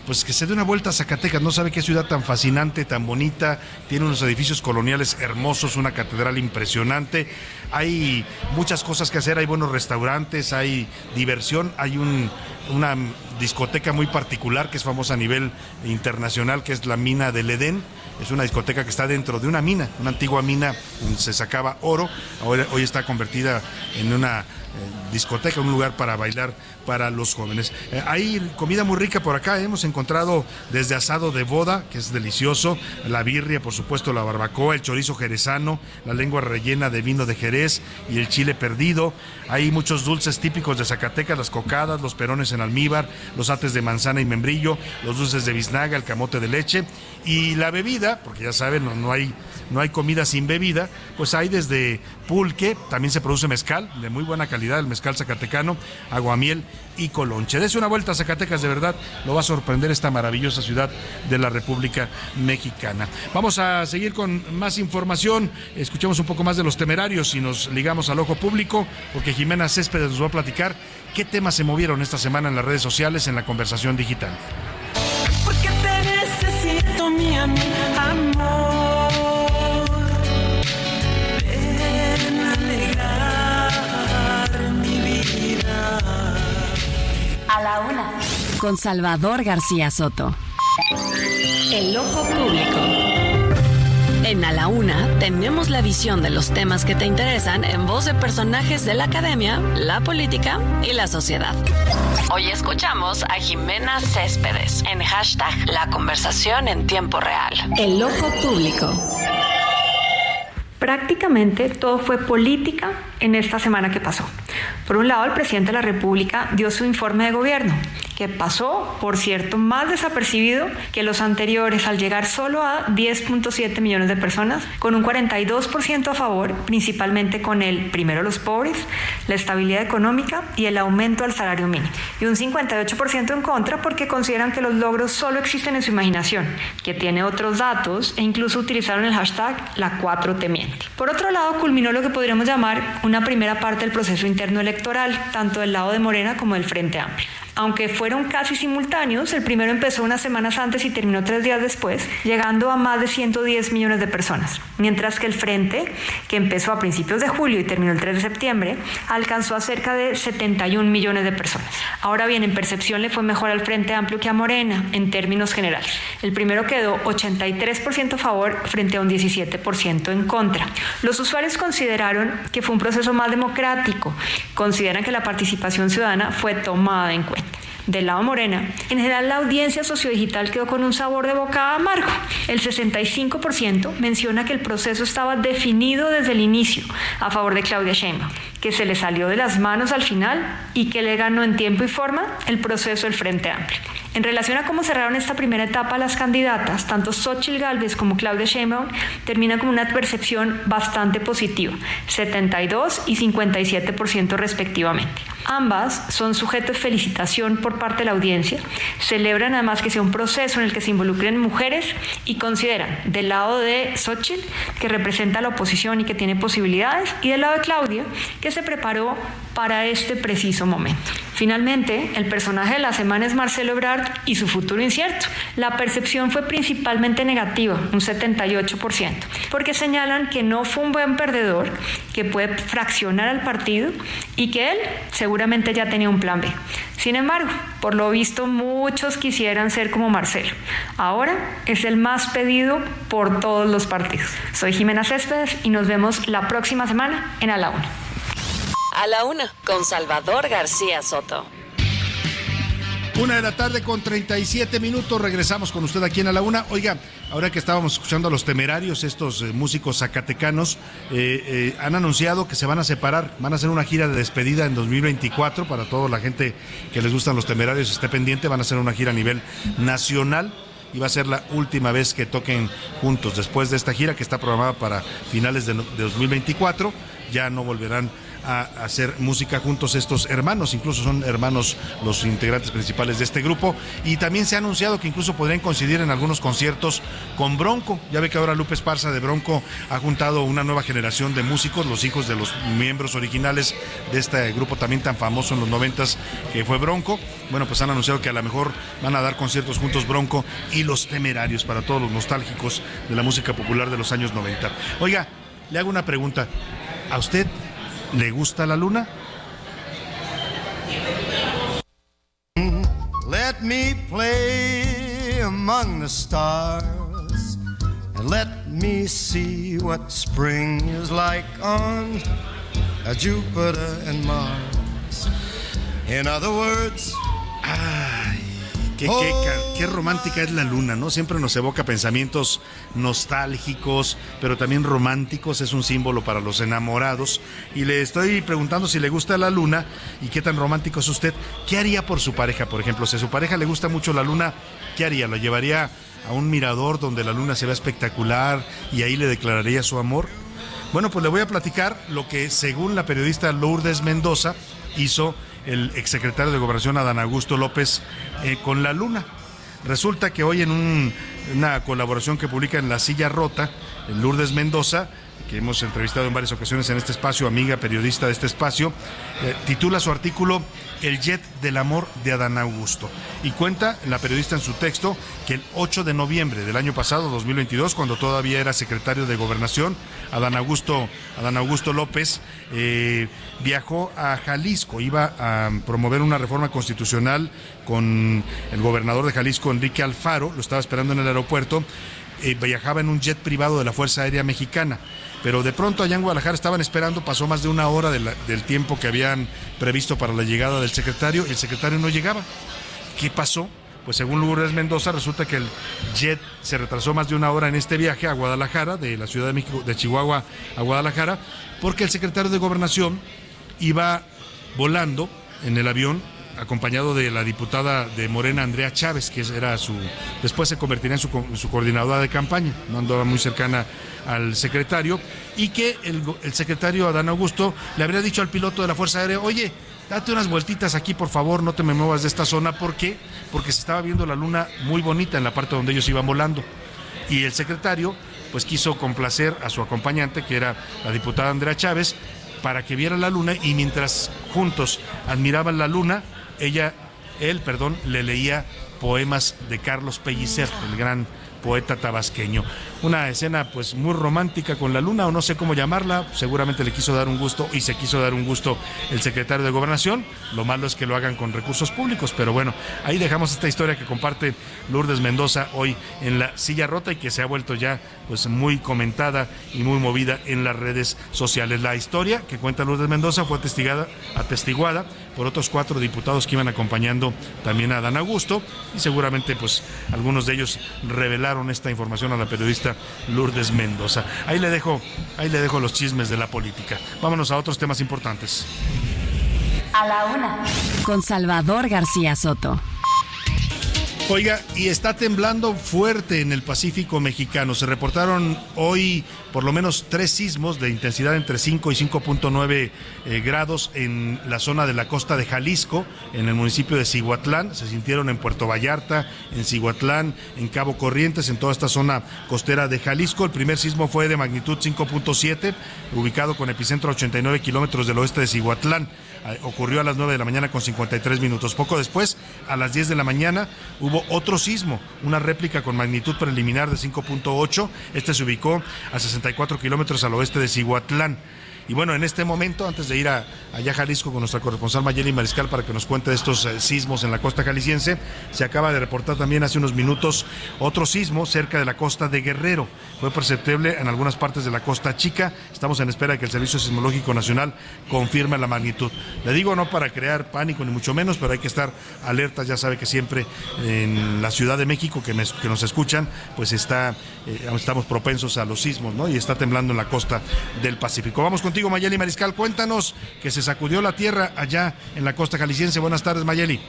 pues que se dé una vuelta a Zacatecas, no sabe qué ciudad tan fascinante, tan bonita, tiene unos edificios coloniales hermosos, una catedral impresionante, hay muchas cosas que hacer, hay buenos restaurantes, hay diversión, hay un una discoteca muy particular que es famosa a nivel internacional, que es la mina del Edén. Es una discoteca que está dentro de una mina, una antigua mina donde se sacaba oro. Hoy está convertida en una discoteca, un lugar para bailar para los jóvenes. Eh, hay comida muy rica por acá, hemos encontrado desde asado de boda, que es delicioso, la birria, por supuesto, la barbacoa, el chorizo jerezano, la lengua rellena de vino de Jerez y el chile perdido. Hay muchos dulces típicos de Zacatecas, las cocadas, los perones en almíbar, los ates de manzana y membrillo, los dulces de biznaga, el camote de leche y la bebida, porque ya saben, no, no hay no hay comida sin bebida, pues hay desde pulque, también se produce mezcal de muy buena calidad, el mezcal zacatecano, aguamiel y colonche. Dese una vuelta a Zacatecas, de verdad, lo va a sorprender esta maravillosa ciudad de la República Mexicana. Vamos a seguir con más información, escuchemos un poco más de los temerarios y nos ligamos al ojo público, porque Jimena Céspedes nos va a platicar qué temas se movieron esta semana en las redes sociales en la conversación digital. Porque te necesito, mi amor. A la una. Con Salvador García Soto. El ojo público. En A la Una tenemos la visión de los temas que te interesan en voz de personajes de la academia, la política y la sociedad. Hoy escuchamos a Jimena Céspedes en hashtag La conversación en tiempo real. El ojo público. Prácticamente todo fue política en esta semana que pasó. Por un lado, el presidente de la República dio su informe de gobierno, que pasó, por cierto, más desapercibido que los anteriores al llegar solo a 10.7 millones de personas, con un 42% a favor, principalmente con el primero los pobres, la estabilidad económica y el aumento al salario mínimo, y un 58% en contra porque consideran que los logros solo existen en su imaginación, que tiene otros datos e incluso utilizaron el hashtag la 4T miente. Por otro lado, culminó lo que podríamos llamar una primera parte del proceso interno electoral, tanto del lado de Morena como del Frente Amplio. Aunque fueron casi simultáneos, el primero empezó unas semanas antes y terminó tres días después, llegando a más de 110 millones de personas, mientras que el Frente, que empezó a principios de julio y terminó el 3 de septiembre, alcanzó a cerca de 71 millones de personas. Ahora bien, en percepción le fue mejor al Frente Amplio que a Morena, en términos generales. El primero quedó 83% a favor frente a un 17% en contra. Los usuarios consideraron que fue un proceso más democrático, consideran que la participación ciudadana fue tomada en cuenta del lado Morena, en general la audiencia sociodigital quedó con un sabor de boca amargo. El 65% menciona que el proceso estaba definido desde el inicio a favor de Claudia Sheinbaum, que se le salió de las manos al final y que le ganó en tiempo y forma el proceso del Frente Amplio. En relación a cómo cerraron esta primera etapa las candidatas, tanto Xochitl Gálvez como Claudia Sheinbaum terminan con una percepción bastante positiva, 72 y 57% respectivamente. Ambas son sujetos de felicitación por parte de la audiencia, celebran además que sea un proceso en el que se involucren mujeres y consideran del lado de Xochitl, que representa a la oposición y que tiene posibilidades, y del lado de Claudia, que se preparó para este preciso momento. Finalmente, el personaje de la semana es Marcelo Ebrard y su futuro incierto. La percepción fue principalmente negativa, un 78%, porque señalan que no fue un buen perdedor, que puede fraccionar al partido y que él seguramente ya tenía un plan B. Sin embargo, por lo visto muchos quisieran ser como Marcelo. Ahora es el más pedido por todos los partidos. Soy Jimena Céspedes y nos vemos la próxima semana en A la. A la una, con Salvador García Soto. Una de la tarde con 37 minutos. Regresamos con usted aquí en A la Una. Oiga, ahora que estábamos escuchando a los temerarios, estos eh, músicos zacatecanos, eh, eh, han anunciado que se van a separar. Van a hacer una gira de despedida en 2024 para toda la gente que les gustan los temerarios. Esté pendiente. Van a hacer una gira a nivel nacional y va a ser la última vez que toquen juntos. Después de esta gira que está programada para finales de, no- de 2024, ya no volverán a hacer música juntos estos hermanos, incluso son hermanos los integrantes principales de este grupo y también se ha anunciado que incluso podrían coincidir en algunos conciertos con Bronco. Ya ve que ahora Lupe Esparza de Bronco ha juntado una nueva generación de músicos, los hijos de los miembros originales de este grupo también tan famoso en los noventas que fue Bronco. Bueno, pues han anunciado que a lo mejor van a dar conciertos juntos Bronco y los temerarios para todos los nostálgicos de la música popular de los años 90. Oiga, le hago una pregunta. ¿A usted le gusta la luna? Let me play among the stars and let me see what spring is like on Jupiter and Mars. In other words, Ay, qué, qué qué romántica es la luna, ¿no? Siempre nos evoca pensamientos nostálgicos, pero también románticos. Es un símbolo para los enamorados. Y le estoy preguntando si le gusta la luna y qué tan romántico es usted. ¿Qué haría por su pareja, por ejemplo? Si a su pareja le gusta mucho la luna, ¿qué haría? ¿Lo llevaría a un mirador donde la luna se vea espectacular y ahí le declararía su amor? Bueno, pues le voy a platicar lo que según la periodista Lourdes Mendoza hizo el exsecretario de Gobernación Adán Augusto López eh, con la luna. Resulta que hoy en un- una colaboración que publica en La Silla Rota, en Lourdes Mendoza, que hemos entrevistado en varias ocasiones en este espacio, amiga periodista de este espacio, eh, titula su artículo El jet del amor de Adán Augusto. Y cuenta la periodista en su texto que el 8 de noviembre del año pasado, 2022, cuando todavía era secretario de Gobernación, Adán Augusto, Adán Augusto López eh, viajó a Jalisco, iba a promover una reforma constitucional con el gobernador de Jalisco, Enrique Alfaro, lo estaba esperando en el aeropuerto, eh, viajaba en un jet privado de la Fuerza Aérea Mexicana. Pero de pronto allá en Guadalajara estaban esperando, pasó más de una hora del tiempo que habían previsto para la llegada del secretario, y el secretario no llegaba. ¿Qué pasó? Pues según Lourdes Mendoza, resulta que el jet se retrasó más de una hora en este viaje a Guadalajara, de la Ciudad de México, de Chihuahua a Guadalajara, porque el secretario de Gobernación iba volando en el avión acompañado de la diputada de Morena, Andrea Chávez, que era su, después se convertiría en su, coordinadora de campaña, no andaba muy cercana al secretario, y que el secretario Adán Augusto le habría dicho al piloto de la Fuerza Aérea, oye, date unas vueltitas aquí, por favor, no te me muevas de esta zona, ¿por qué? Porque se estaba viendo la luna muy bonita en la parte donde ellos iban volando. Y el secretario, pues quiso complacer a su acompañante, que era la diputada Andrea Chávez, para que viera la luna y mientras juntos admiraban la luna, ella, él, perdón, le leía poemas de Carlos Pellicer, el gran poeta tabasqueño. Una escena pues muy romántica con la luna o no sé cómo llamarla, seguramente le quiso dar un gusto y se quiso dar un gusto el secretario de Gobernación, lo malo es que lo hagan con recursos públicos, pero bueno, ahí dejamos esta historia que comparte Lourdes Mendoza hoy en la silla rota y que se ha vuelto ya pues muy comentada y muy movida en las redes sociales. La historia que cuenta Lourdes Mendoza fue atestigada, atestiguada por otros cuatro diputados que iban acompañando también a Dan Augusto y seguramente pues algunos de ellos revelaron esta información a la periodista Lourdes Mendoza. Ahí le dejo, ahí le dejo los chismes de la política. Vámonos a otros temas importantes. A la una. Con Salvador García Soto. Oiga, y está temblando fuerte en el Pacífico mexicano. Se reportaron hoy por lo menos tres sismos de intensidad entre 5 y 5.9 eh, grados en la zona de la costa de Jalisco, en el municipio de Cihuatlán. Se sintieron en Puerto Vallarta, en Cihuatlán, en Cabo Corrientes, en toda esta zona costera de Jalisco. El primer sismo fue de magnitud 5.7, ubicado con epicentro a 89 kilómetros del oeste de Cihuatlán. Eh, Ocurrió a las 9 de la mañana con 53 minutos. Poco después, a las 10 de la mañana, hubo otro sismo, una réplica con magnitud preliminar de 5.8. Este se ubicó a 64 kilómetros al oeste de Cihuatlán. Y bueno, en este momento, antes de ir a, allá a Jalisco con nuestra corresponsal Mayeli Mariscal para que nos cuente de estos eh, sismos en la costa jalisciense, se acaba de reportar también hace unos minutos otro sismo cerca de la costa de Guerrero. Fue perceptible en algunas partes de la costa chica. Estamos en espera de que el Servicio Sismológico Nacional confirme la magnitud. Le digo no para crear pánico ni mucho menos, pero hay que estar alertas. Ya sabe que siempre en la Ciudad de México que, nos escuchan, pues está, eh, estamos propensos a los sismos, ¿no? Y está temblando en la costa del Pacífico. Vamos contigo, Mayeli Mariscal. Cuéntanos que se sacudió la tierra allá en la costa jalisciense. Buenas tardes, Mayeli.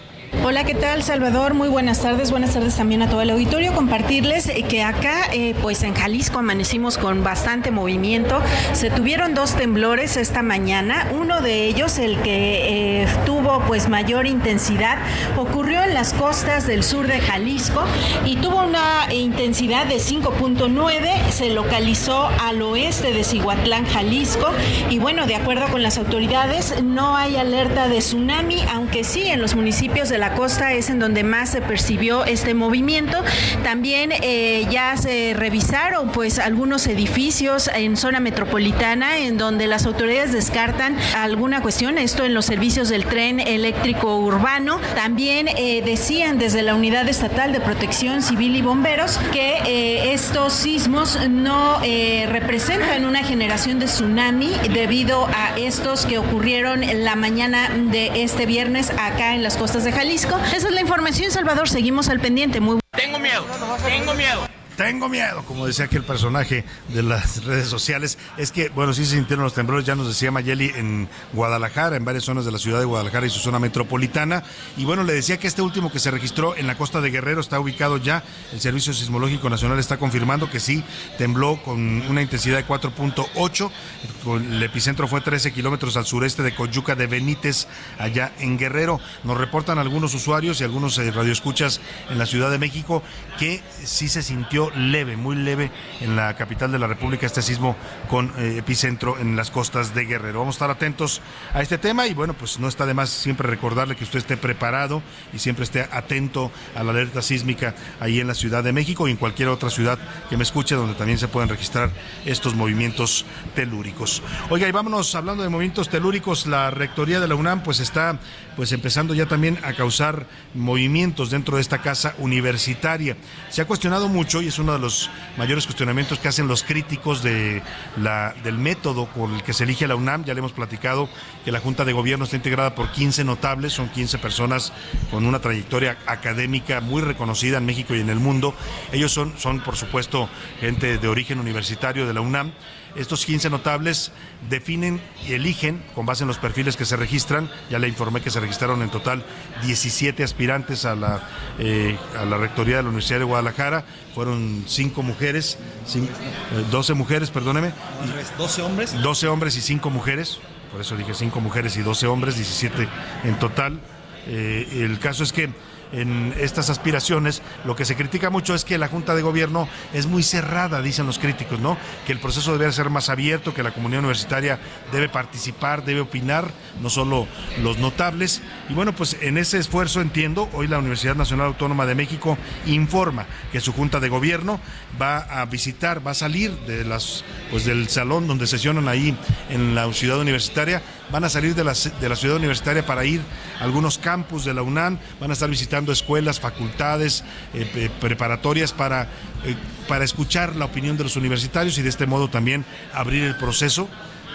Hola, ¿qué tal, Salvador? Muy buenas tardes. Buenas tardes también a todo el auditorio. Compartirles eh, que acá, eh, pues en Jalisco, amanecimos con bastante movimiento. Se tuvieron dos temblores esta mañana. Uno de ellos, el que eh, tuvo pues mayor intensidad, ocurrió en las costas del sur de Jalisco y tuvo una intensidad de 5.9. Se localizó al oeste de Cihuatlán, Jalisco. Y bueno, de acuerdo con las autoridades, no hay alerta de tsunami, aunque sí en los municipios de la costa es en donde más se percibió este movimiento. También eh, ya se revisaron pues algunos edificios en zona metropolitana en donde las autoridades descartan alguna cuestión, esto en los servicios del tren eléctrico urbano. También eh, decían desde la Unidad Estatal de Protección Civil y Bomberos que eh, estos sismos no representan una generación de tsunami debido a estos que ocurrieron la mañana de este viernes acá en las costas de Jalisco. Esa es la información, Salvador. Seguimos al pendiente. Muy Tengo miedo, tengo miedo. Tengo miedo, como decía aquel personaje de las redes sociales. Es que, bueno, sí se sintieron los temblores, ya nos decía Mayeli, en Guadalajara, en varias zonas de la ciudad de Guadalajara y su zona metropolitana. Y bueno, le decía que este último que se registró en la costa de Guerrero está ubicado ya. El Servicio Sismológico Nacional está confirmando que sí tembló con una intensidad de 4.8. El epicentro fue 13 kilómetros al sureste de Coyuca de Benítez, allá en Guerrero. Nos reportan algunos usuarios y algunos eh, radioescuchas en la Ciudad de México que sí se sintió leve, muy leve en la capital de la República este sismo con eh, epicentro en las costas de Guerrero. Vamos a estar atentos a este tema y bueno, pues no está de más siempre recordarle que usted esté preparado y siempre esté atento a la alerta sísmica ahí en la Ciudad de México y en cualquier otra ciudad que me escuche donde también se pueden registrar estos movimientos telúricos. Oiga, y vámonos hablando de movimientos telúricos, la rectoría de la UNAM pues está pues empezando ya también a causar movimientos dentro de esta casa universitaria. Se ha cuestionado mucho y es uno de los mayores cuestionamientos que hacen los críticos de la, del método por el que se elige la UNAM. Ya le hemos platicado que la Junta de Gobierno está integrada por 15 notables, son 15 personas con una trayectoria académica muy reconocida en México y en el mundo. Ellos son, son por supuesto, gente de origen universitario de la UNAM estos 15 notables definen y eligen, con base en los perfiles que se registran, ya le informé que se registraron en total 17 aspirantes a la, eh, a la rectoría de la Universidad de Guadalajara, fueron 5 mujeres, 12 eh, mujeres, perdóneme. 12 hombres. 12 hombres y 5 mujeres, por eso dije 5 mujeres y 12 hombres, 17 en total. Eh, el caso es que en estas aspiraciones, lo que se critica mucho es que la Junta de Gobierno es muy cerrada, dicen los críticos, ¿no? Que el proceso debe ser más abierto, que la comunidad universitaria debe participar, debe opinar, no solo los notables. Y bueno, pues en ese esfuerzo entiendo, hoy la Universidad Nacional Autónoma de México informa que su Junta de Gobierno va a visitar, va a salir de las pues del salón donde sesionan ahí en la ciudad universitaria, van a salir de la, de la ciudad universitaria para ir a algunos campus de la UNAM, van a estar visitando escuelas, facultades, eh, preparatorias para, eh, para escuchar la opinión de los universitarios y de este modo también abrir el proceso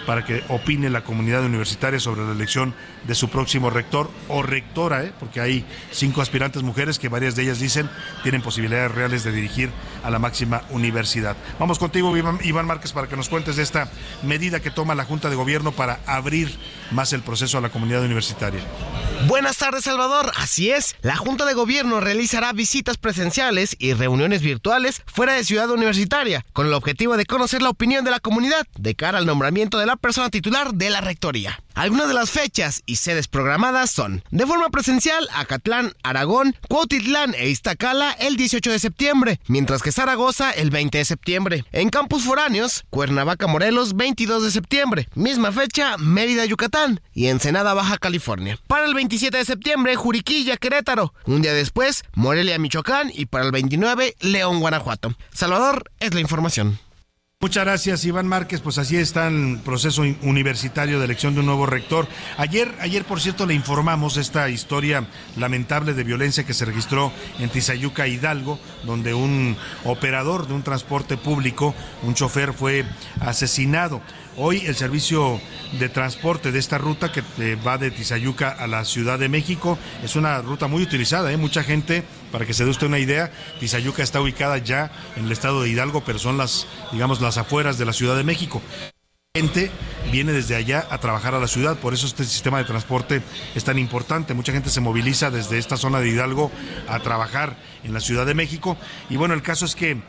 para que opine la comunidad universitaria sobre la elección de su próximo rector o rectora, ¿eh? porque hay cinco aspirantes mujeres que varias de ellas dicen tienen posibilidades reales de dirigir a la máxima universidad. Vamos contigo, Iván Márquez, para que nos cuentes de esta medida que toma la Junta de Gobierno para abrir más el proceso a la comunidad universitaria. Buenas tardes, Salvador. Así es, la Junta de Gobierno realizará visitas presenciales y reuniones virtuales fuera de Ciudad Universitaria, con el objetivo de conocer la opinión de la comunidad de cara al nombramiento de la persona titular de la rectoría. Algunas de las fechas y sedes programadas son de forma presencial Acatlán, Aragón, Cuautitlán e Iztacala el 18 de septiembre, mientras que Zaragoza el 20 de septiembre. En campus foráneos, Cuernavaca, Morelos 22 de septiembre, misma fecha Mérida, Yucatán y Ensenada, Baja California. Para el 27 de septiembre, Juriquilla, Querétaro. Un día después, Morelia, Michoacán y para el 29, León, Guanajuato. Salvador es la información. Muchas gracias, Iván Márquez. Pues así está el proceso universitario de elección de un nuevo rector. Ayer, ayer por cierto, le informamos esta historia lamentable de violencia que se registró en Tizayuca, Hidalgo, donde un operador de un transporte público, un chofer, fue asesinado. Hoy el servicio de transporte de esta ruta que eh, va de Tizayuca a la Ciudad de México es una ruta muy utilizada. ¿eh? Mucha gente, para que se dé usted una idea, Tizayuca está ubicada ya en el estado de Hidalgo, pero son las, digamos, las afueras de la Ciudad de México gente viene desde allá a trabajar a la ciudad, por eso este sistema de transporte es tan importante. Mucha gente se moviliza desde esta zona de Hidalgo a trabajar en la Ciudad de México. Y bueno, el caso es que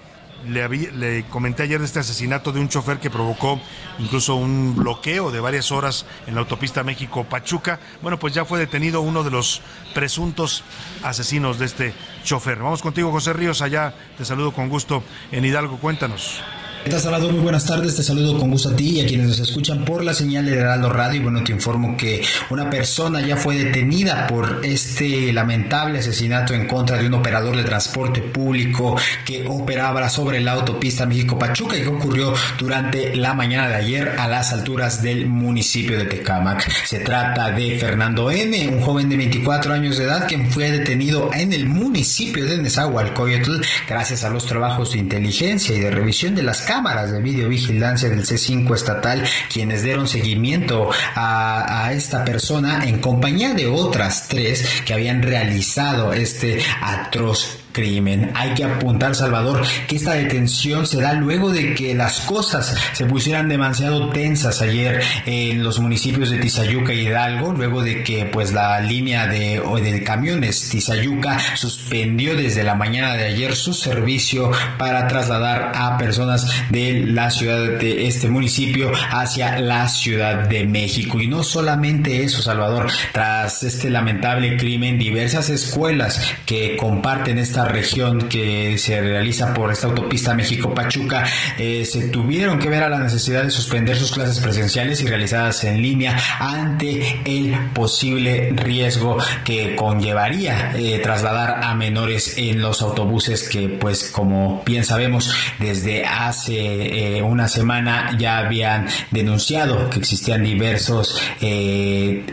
le, comenté ayer de este asesinato de un chofer que provocó incluso un bloqueo de varias horas en la autopista México-Pachuca. Bueno, pues ya fue detenido uno de los presuntos asesinos de este chofer. Vamos contigo, José Ríos, allá te saludo con gusto en Hidalgo. Cuéntanos. Muy buenas tardes. Te saludo con gusto a ti y a quienes nos escuchan por la señal de Heraldo Radio. Y bueno, te informo que una persona ya fue detenida por este lamentable asesinato en contra de un operador de transporte público que operaba sobre la autopista México-Pachuca y que ocurrió durante la mañana de ayer a las alturas del municipio de Tecámac. Se trata de Fernando N., un joven de 24 años de edad quien fue detenido en el municipio de Nezahualcóyotl gracias a los trabajos de inteligencia y de revisión de las cámaras de videovigilancia del C5 estatal, quienes dieron seguimiento a, a esta persona en compañía de otras tres que habían realizado este atroz crimen. Hay que apuntar, Salvador, que esta detención se da luego de que las cosas se pusieran demasiado tensas ayer en los municipios de Tizayuca y Hidalgo, luego de que pues la línea de, de camiones Tizayuca suspendió desde la mañana de ayer su servicio para trasladar a personas de la ciudad de este municipio hacia la Ciudad de México. Y no solamente eso, Salvador, tras este lamentable crimen, diversas escuelas que comparten esta región que se realiza por esta autopista México-Pachuca eh, se tuvieron que ver a la necesidad de suspender sus clases presenciales y realizadas en línea ante el posible riesgo que conllevaría eh, trasladar a menores en los autobuses que pues como bien sabemos desde hace eh, una semana ya habían denunciado que existían diversos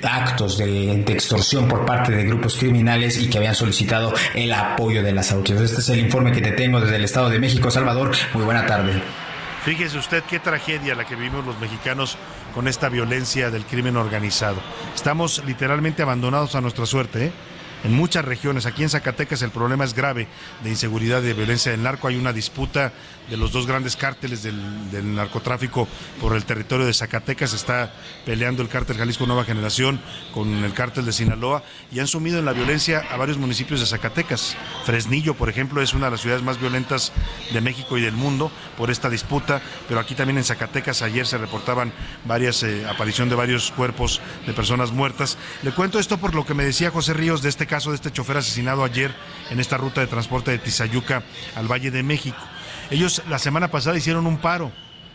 actos de, de extorsión por parte de grupos criminales y que habían solicitado el apoyo de la Este es el informe que te tengo desde el Estado de México. Salvador, muy buena tarde. Fíjese usted qué tragedia la que vivimos los mexicanos con esta violencia del crimen organizado. Estamos literalmente abandonados a nuestra suerte. ¿eh? En muchas regiones. Aquí en Zacatecas el problema es grave de inseguridad y de violencia del narco. Hay una disputa de los dos grandes cárteles del, narcotráfico por el territorio de Zacatecas. Está peleando el cártel Jalisco Nueva Generación con el cártel de Sinaloa y han sumido en la violencia a varios municipios de Zacatecas. Fresnillo, por ejemplo, es una de las ciudades más violentas de México y del mundo por esta disputa, pero aquí también en Zacatecas ayer se reportaban varias eh, aparición de varios cuerpos de personas muertas. Le cuento esto por lo que me decía José Ríos de este caso de este chofer asesinado ayer en esta ruta de transporte de Tizayuca al Valle de México. Ellos la semana pasada hicieron un paro,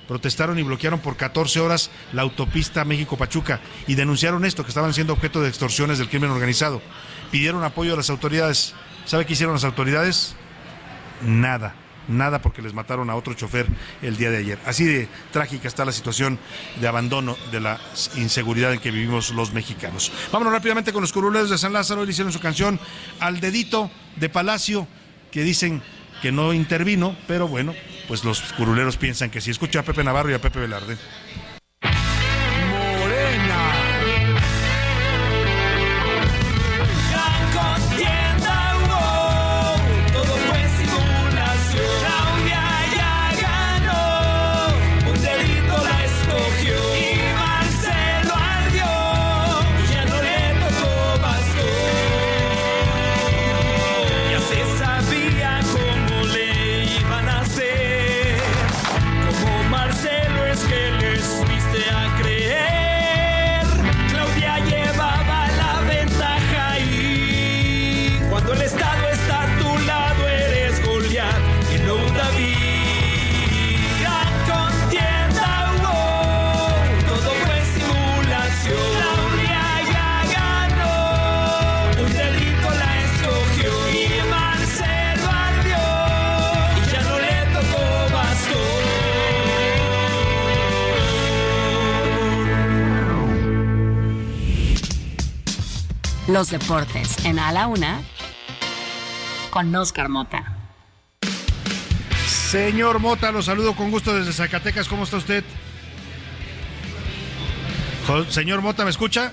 protestaron y bloquearon por 14 horas la autopista México-Pachuca y denunciaron esto, que estaban siendo objeto de extorsiones del crimen organizado. Pidieron apoyo a las autoridades. ¿Sabe qué hicieron las autoridades? Nada nada porque les mataron a otro chofer el día de ayer. Así de trágica está la situación de abandono de la inseguridad en que vivimos los mexicanos. Vámonos rápidamente con los curuleros de San Lázaro. Hoy hicieron su canción Al Dedito de Palacio, que dicen que no intervino, pero bueno, pues los curuleros piensan que sí. Escucha a Pepe Navarro y a Pepe Velarde. Los deportes en A la Una con Oscar Mota. Señor Mota, lo saludo con gusto desde Zacatecas. ¿Cómo está usted? Señor Mota, ¿me escucha?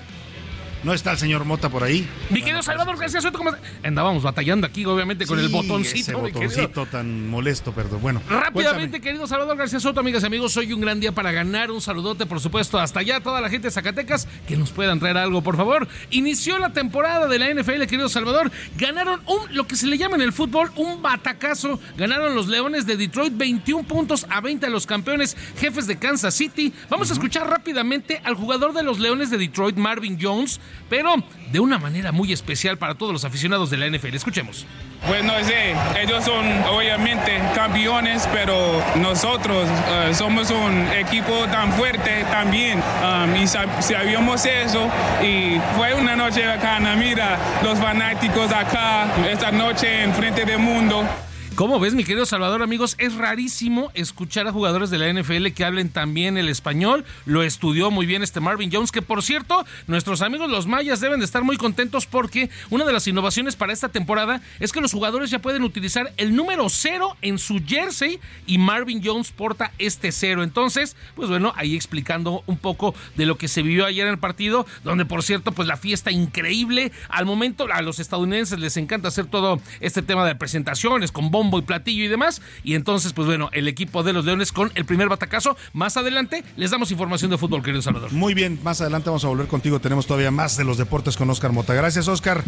No está el señor Mota por ahí. Mi querido Salvador García Soto, ¿cómo Andábamos batallando aquí, obviamente, con el botoncito. Ese botoncito tan molesto, perdón. Bueno. Rápidamente, querido Salvador García Soto, amigas y amigos, hoy un gran día para ganar. Un saludote, por supuesto, hasta allá, toda la gente de Zacatecas, que nos puedan traer algo, por favor. Inició la temporada de la NFL, querido Salvador. Ganaron un, lo que se le llama en el fútbol, un batacazo. Ganaron los Leones de Detroit 21 puntos a 20 a los campeones jefes de Kansas City. Vamos a escuchar rápidamente al jugador de los Leones de Detroit, Marvin Jones pero de una manera muy especial para todos los aficionados de la NFL. Escuchemos. Pues no sé, ellos son obviamente campeones, pero nosotros uh, somos un equipo tan fuerte también. Um, y sabíamos eso y fue una noche bacana. Mira, los fanáticos acá, esta noche en frente del mundo. ¿Cómo ves, mi querido Salvador, amigos? Es rarísimo escuchar a jugadores de la NFL que hablen también el español. Lo estudió muy bien este Marvin Jones, que por cierto, nuestros amigos los mayas deben de estar muy contentos porque una de las innovaciones para esta temporada es que los jugadores ya pueden utilizar el número cero en su jersey y Marvin Jones porta este cero. Entonces, pues bueno, ahí explicando un poco de lo que se vivió ayer en el partido, donde por cierto, pues la fiesta increíble. Al momento a los estadounidenses les encanta hacer todo este tema de presentaciones con bombas y platillo y demás. Y entonces, pues bueno, el equipo de los Leones con el primer batacazo. Más adelante les damos información de fútbol, querido Salvador. Muy bien, más adelante vamos a volver contigo. Tenemos todavía más de los deportes con Oscar Mota. Gracias, Oscar.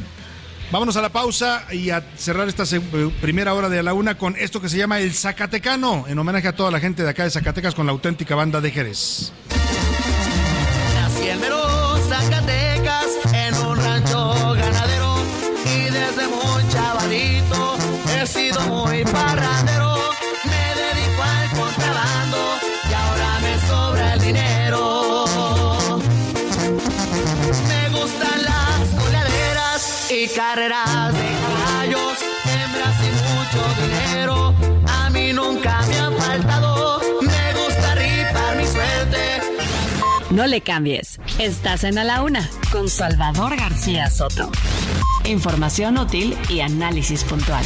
Vámonos a la pausa y a cerrar esta primera hora de la una con esto que se llama el Zacatecano, en homenaje a toda la gente de acá de Zacatecas con la auténtica banda de Jerez. Zacatecas, he sido muy parrandero, me dedico al contrabando y ahora me sobra el dinero. Me gustan las coladeras y carreras de caballos, hembras y mucho dinero. A mí nunca me ha faltado, me gusta rifar mi suerte. No le cambies. Estás en A la Una con Salvador García Soto. Información útil y análisis puntual.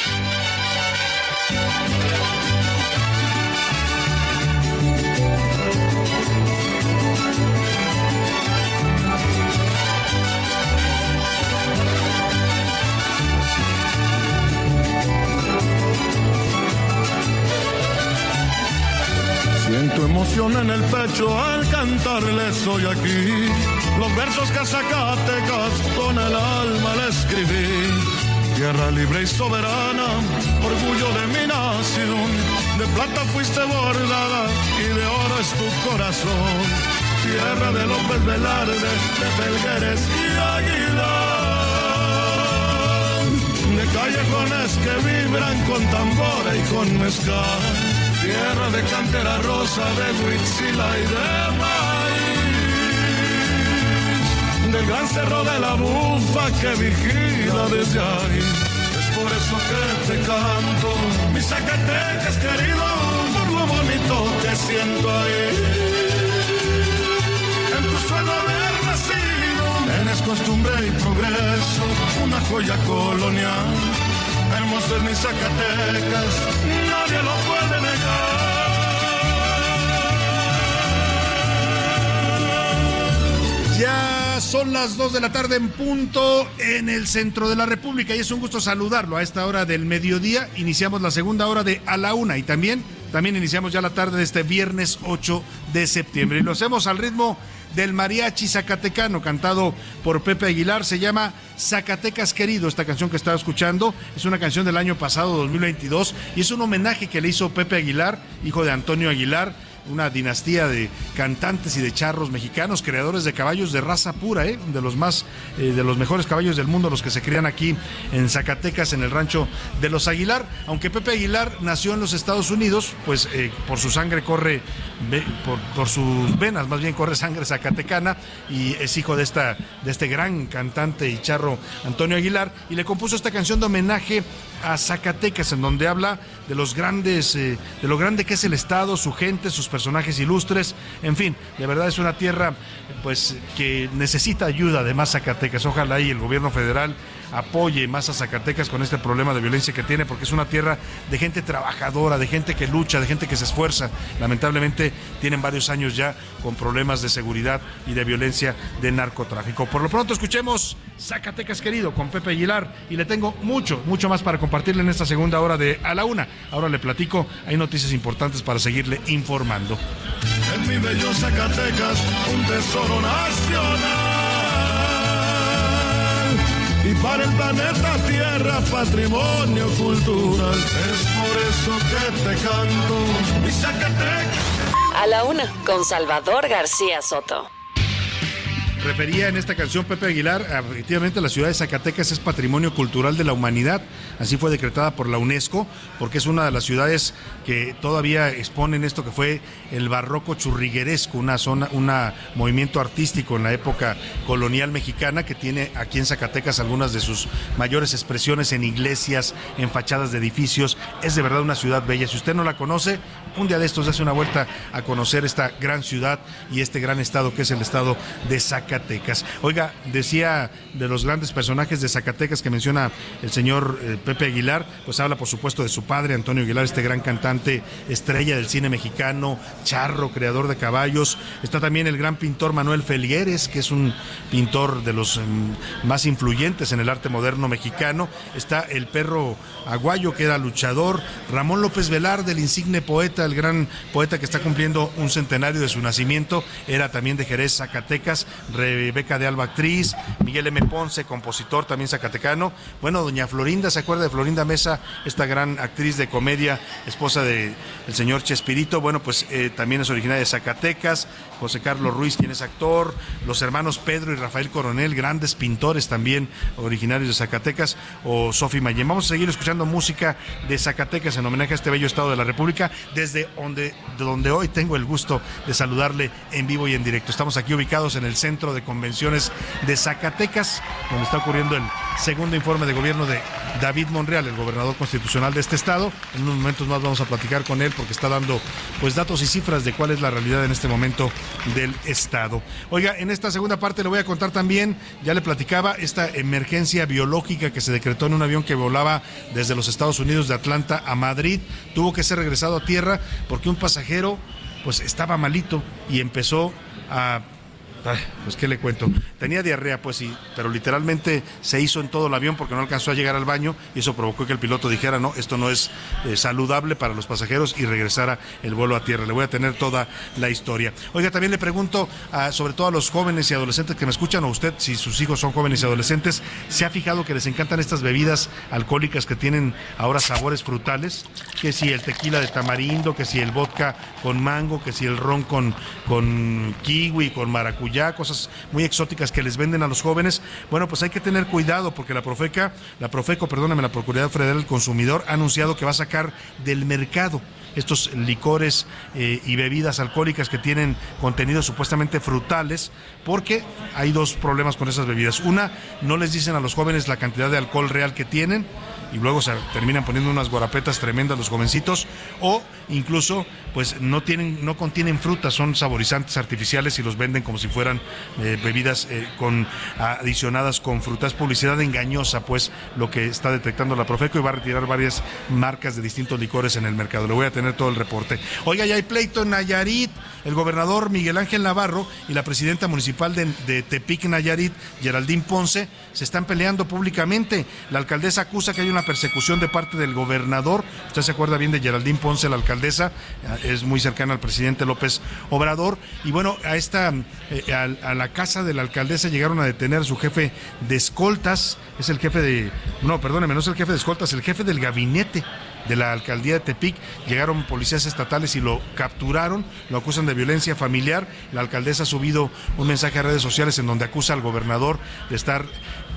Emoción en el pecho al cantarle soy aquí. Los versos que Zacatecas con el alma le escribí. Tierra libre y soberana, orgullo de mi nación. De plata fuiste bordada y de oro es tu corazón. Tierra de López Velarde, de Felgueres y Aguilar. De callejones que vibran con tambora y con mezcal tierra de cantera rosa, de huitzila y de maíz, del gran cerro de la bufa que vigila desde ahí. Es por eso que te canto, mi Zacatecas querido, por lo bonito que siento ahí. En tu suelo haber nacido, es costumbre y progreso, una joya colonial hermoso es mi Zacatecas, nadie lo puede negar. Ya son las 2 de la tarde en punto en el centro de la República y es un gusto saludarlo a esta hora del mediodía. Iniciamos la segunda hora de a la una y también, también iniciamos ya la tarde de este viernes 8 de septiembre y lo hacemos al ritmo del mariachi zacatecano cantado por Pepe Aguilar. Se llama Zacatecas Querido, esta canción que estaba escuchando. Es una canción del año pasado, 2022, y es un homenaje que le hizo Pepe Aguilar, hijo de Antonio Aguilar una dinastía de cantantes y de charros mexicanos, creadores de caballos de raza pura, ¿eh? de los más, eh, de los mejores caballos del mundo, los que se crían aquí en Zacatecas, en el rancho de los Aguilar. Aunque Pepe Aguilar nació en los Estados Unidos, pues eh, por su sangre corre, por, sus venas más bien corre sangre zacatecana y es hijo de, esta, de este gran cantante y charro Antonio Aguilar y le compuso esta canción de homenaje a Zacatecas, en donde habla de los grandes, de lo grande que es el Estado, su gente, sus personajes ilustres, en fin, de verdad es una tierra pues que necesita ayuda de más Zacatecas. Ojalá y el gobierno federal apoye más a Zacatecas con este problema de violencia que tiene, porque es una tierra de gente trabajadora, de gente que lucha, de gente que se esfuerza. Lamentablemente tienen varios años ya con problemas de seguridad y de violencia de narcotráfico. Por lo pronto escuchemos Zacatecas querido con Pepe Aguilar y le tengo mucho, mucho más para compartirle en esta segunda hora de A la Una. Ahora le platico, hay noticias importantes para seguirle informando. En mi bello Zacatecas, un tesoro nacional. Y para el planeta Tierra, patrimonio cultural. Es por eso que te canto, mi Zacatecas. A la Una con Salvador García Soto refería en esta canción Pepe Aguilar, efectivamente la ciudad de Zacatecas es patrimonio cultural de la humanidad, así fue decretada por la UNESCO, porque es una de las ciudades que todavía exponen esto que fue el barroco churrigueresco, una zona, un movimiento artístico en la época colonial mexicana que tiene aquí en Zacatecas algunas de sus mayores expresiones en iglesias, en fachadas de edificios, es de verdad una ciudad bella, si usted no la conoce, un día de estos hace una vuelta a conocer esta gran ciudad y este gran estado que es el estado de Zacatecas. Oiga, decía de los grandes personajes de Zacatecas que menciona el señor eh, Pepe Aguilar, pues habla por supuesto de su padre, Antonio Aguilar, este gran cantante, estrella del cine mexicano, charro, creador de caballos. Está también el gran pintor Manuel Felgueres, que es un pintor de los mm, más influyentes en el arte moderno mexicano. Está el perro Aguayo, que era luchador. Ramón López Velarde, el insigne poeta, el gran poeta que está cumpliendo un centenario de su nacimiento, era también de Jerez, Zacatecas. Beca de Alba, actriz, Miguel M. Ponce, compositor también zacatecano. Bueno, doña Florinda, ¿se acuerda de Florinda Mesa, esta gran actriz de comedia, esposa del señor Chespirito? Bueno, pues eh, también es originaria de Zacatecas. José Carlos Ruiz, quien es actor, los hermanos Pedro y Rafael Coronel, grandes pintores también originarios de Zacatecas, o Sofi Mayem. Vamos a seguir escuchando música de Zacatecas en homenaje a este bello estado de la República, desde donde, de donde hoy tengo el gusto de saludarle en vivo y en directo. Estamos aquí ubicados en el centro de convenciones de Zacatecas, donde está ocurriendo el segundo informe de gobierno de David Monreal, el gobernador constitucional de este estado. En unos momentos más vamos a platicar con él porque está dando pues datos y cifras de cuál es la realidad en este momento del Estado. Oiga, en esta segunda parte le voy a contar también, ya le platicaba, esta emergencia biológica que se decretó en un avión que volaba desde los Estados Unidos de Atlanta a Madrid. Tuvo que ser regresado a tierra porque un pasajero pues estaba malito y empezó a pues qué le cuento. Tenía diarrea, pues sí, pero literalmente se hizo en todo el avión porque no alcanzó a llegar al baño y eso provocó que el piloto dijera, no, esto no es eh, saludable para los pasajeros y regresara el vuelo a tierra. Le voy a tener toda la historia. Oiga, también le pregunto, sobre todo a los jóvenes y adolescentes que me escuchan, o usted, si sus hijos son jóvenes y adolescentes, ¿se ha fijado que les encantan estas bebidas alcohólicas que tienen ahora sabores frutales? Que si el tequila de tamarindo, que si el vodka con mango, que si el ron con, con kiwi, con maracuyá ya cosas muy exóticas que les venden a los jóvenes, bueno, pues hay que tener cuidado porque la Profeca, la Profeco, perdóname, la Procuraduría Federal del Consumidor ha anunciado que va a sacar del mercado estos licores eh, y bebidas alcohólicas que tienen contenidos supuestamente frutales, porque hay dos problemas con esas bebidas. Una, no les dicen a los jóvenes la cantidad de alcohol real que tienen y luego se terminan poniendo unas guarapetas tremendas los jovencitos o incluso pues no tienen no contienen frutas son saborizantes artificiales y los venden como si fueran eh, bebidas eh, con adicionadas con frutas publicidad engañosa pues lo que está detectando la Profeco y va a retirar varias marcas de distintos licores en el mercado. Le voy a tener todo el reporte. Oiga ya hay pleito en Nayarit. El gobernador Miguel Ángel Navarro y la presidenta municipal de, de Tepic Nayarit Geraldine Ponce se están peleando públicamente. La alcaldesa acusa que hay una persecución de parte del gobernador. Usted se acuerda bien de Geraldine Ponce, la alcaldesa, eh, es muy cercana al presidente López Obrador. Y bueno, a esta, eh, a, la casa de la alcaldesa llegaron a detener a su jefe de escoltas, es el jefe de, no, perdóneme, no es el jefe de escoltas, el jefe del gabinete de la alcaldía de Tepic. Llegaron policías estatales y lo capturaron, lo acusan de violencia familiar. La alcaldesa ha subido un mensaje a redes sociales en donde acusa al gobernador de estar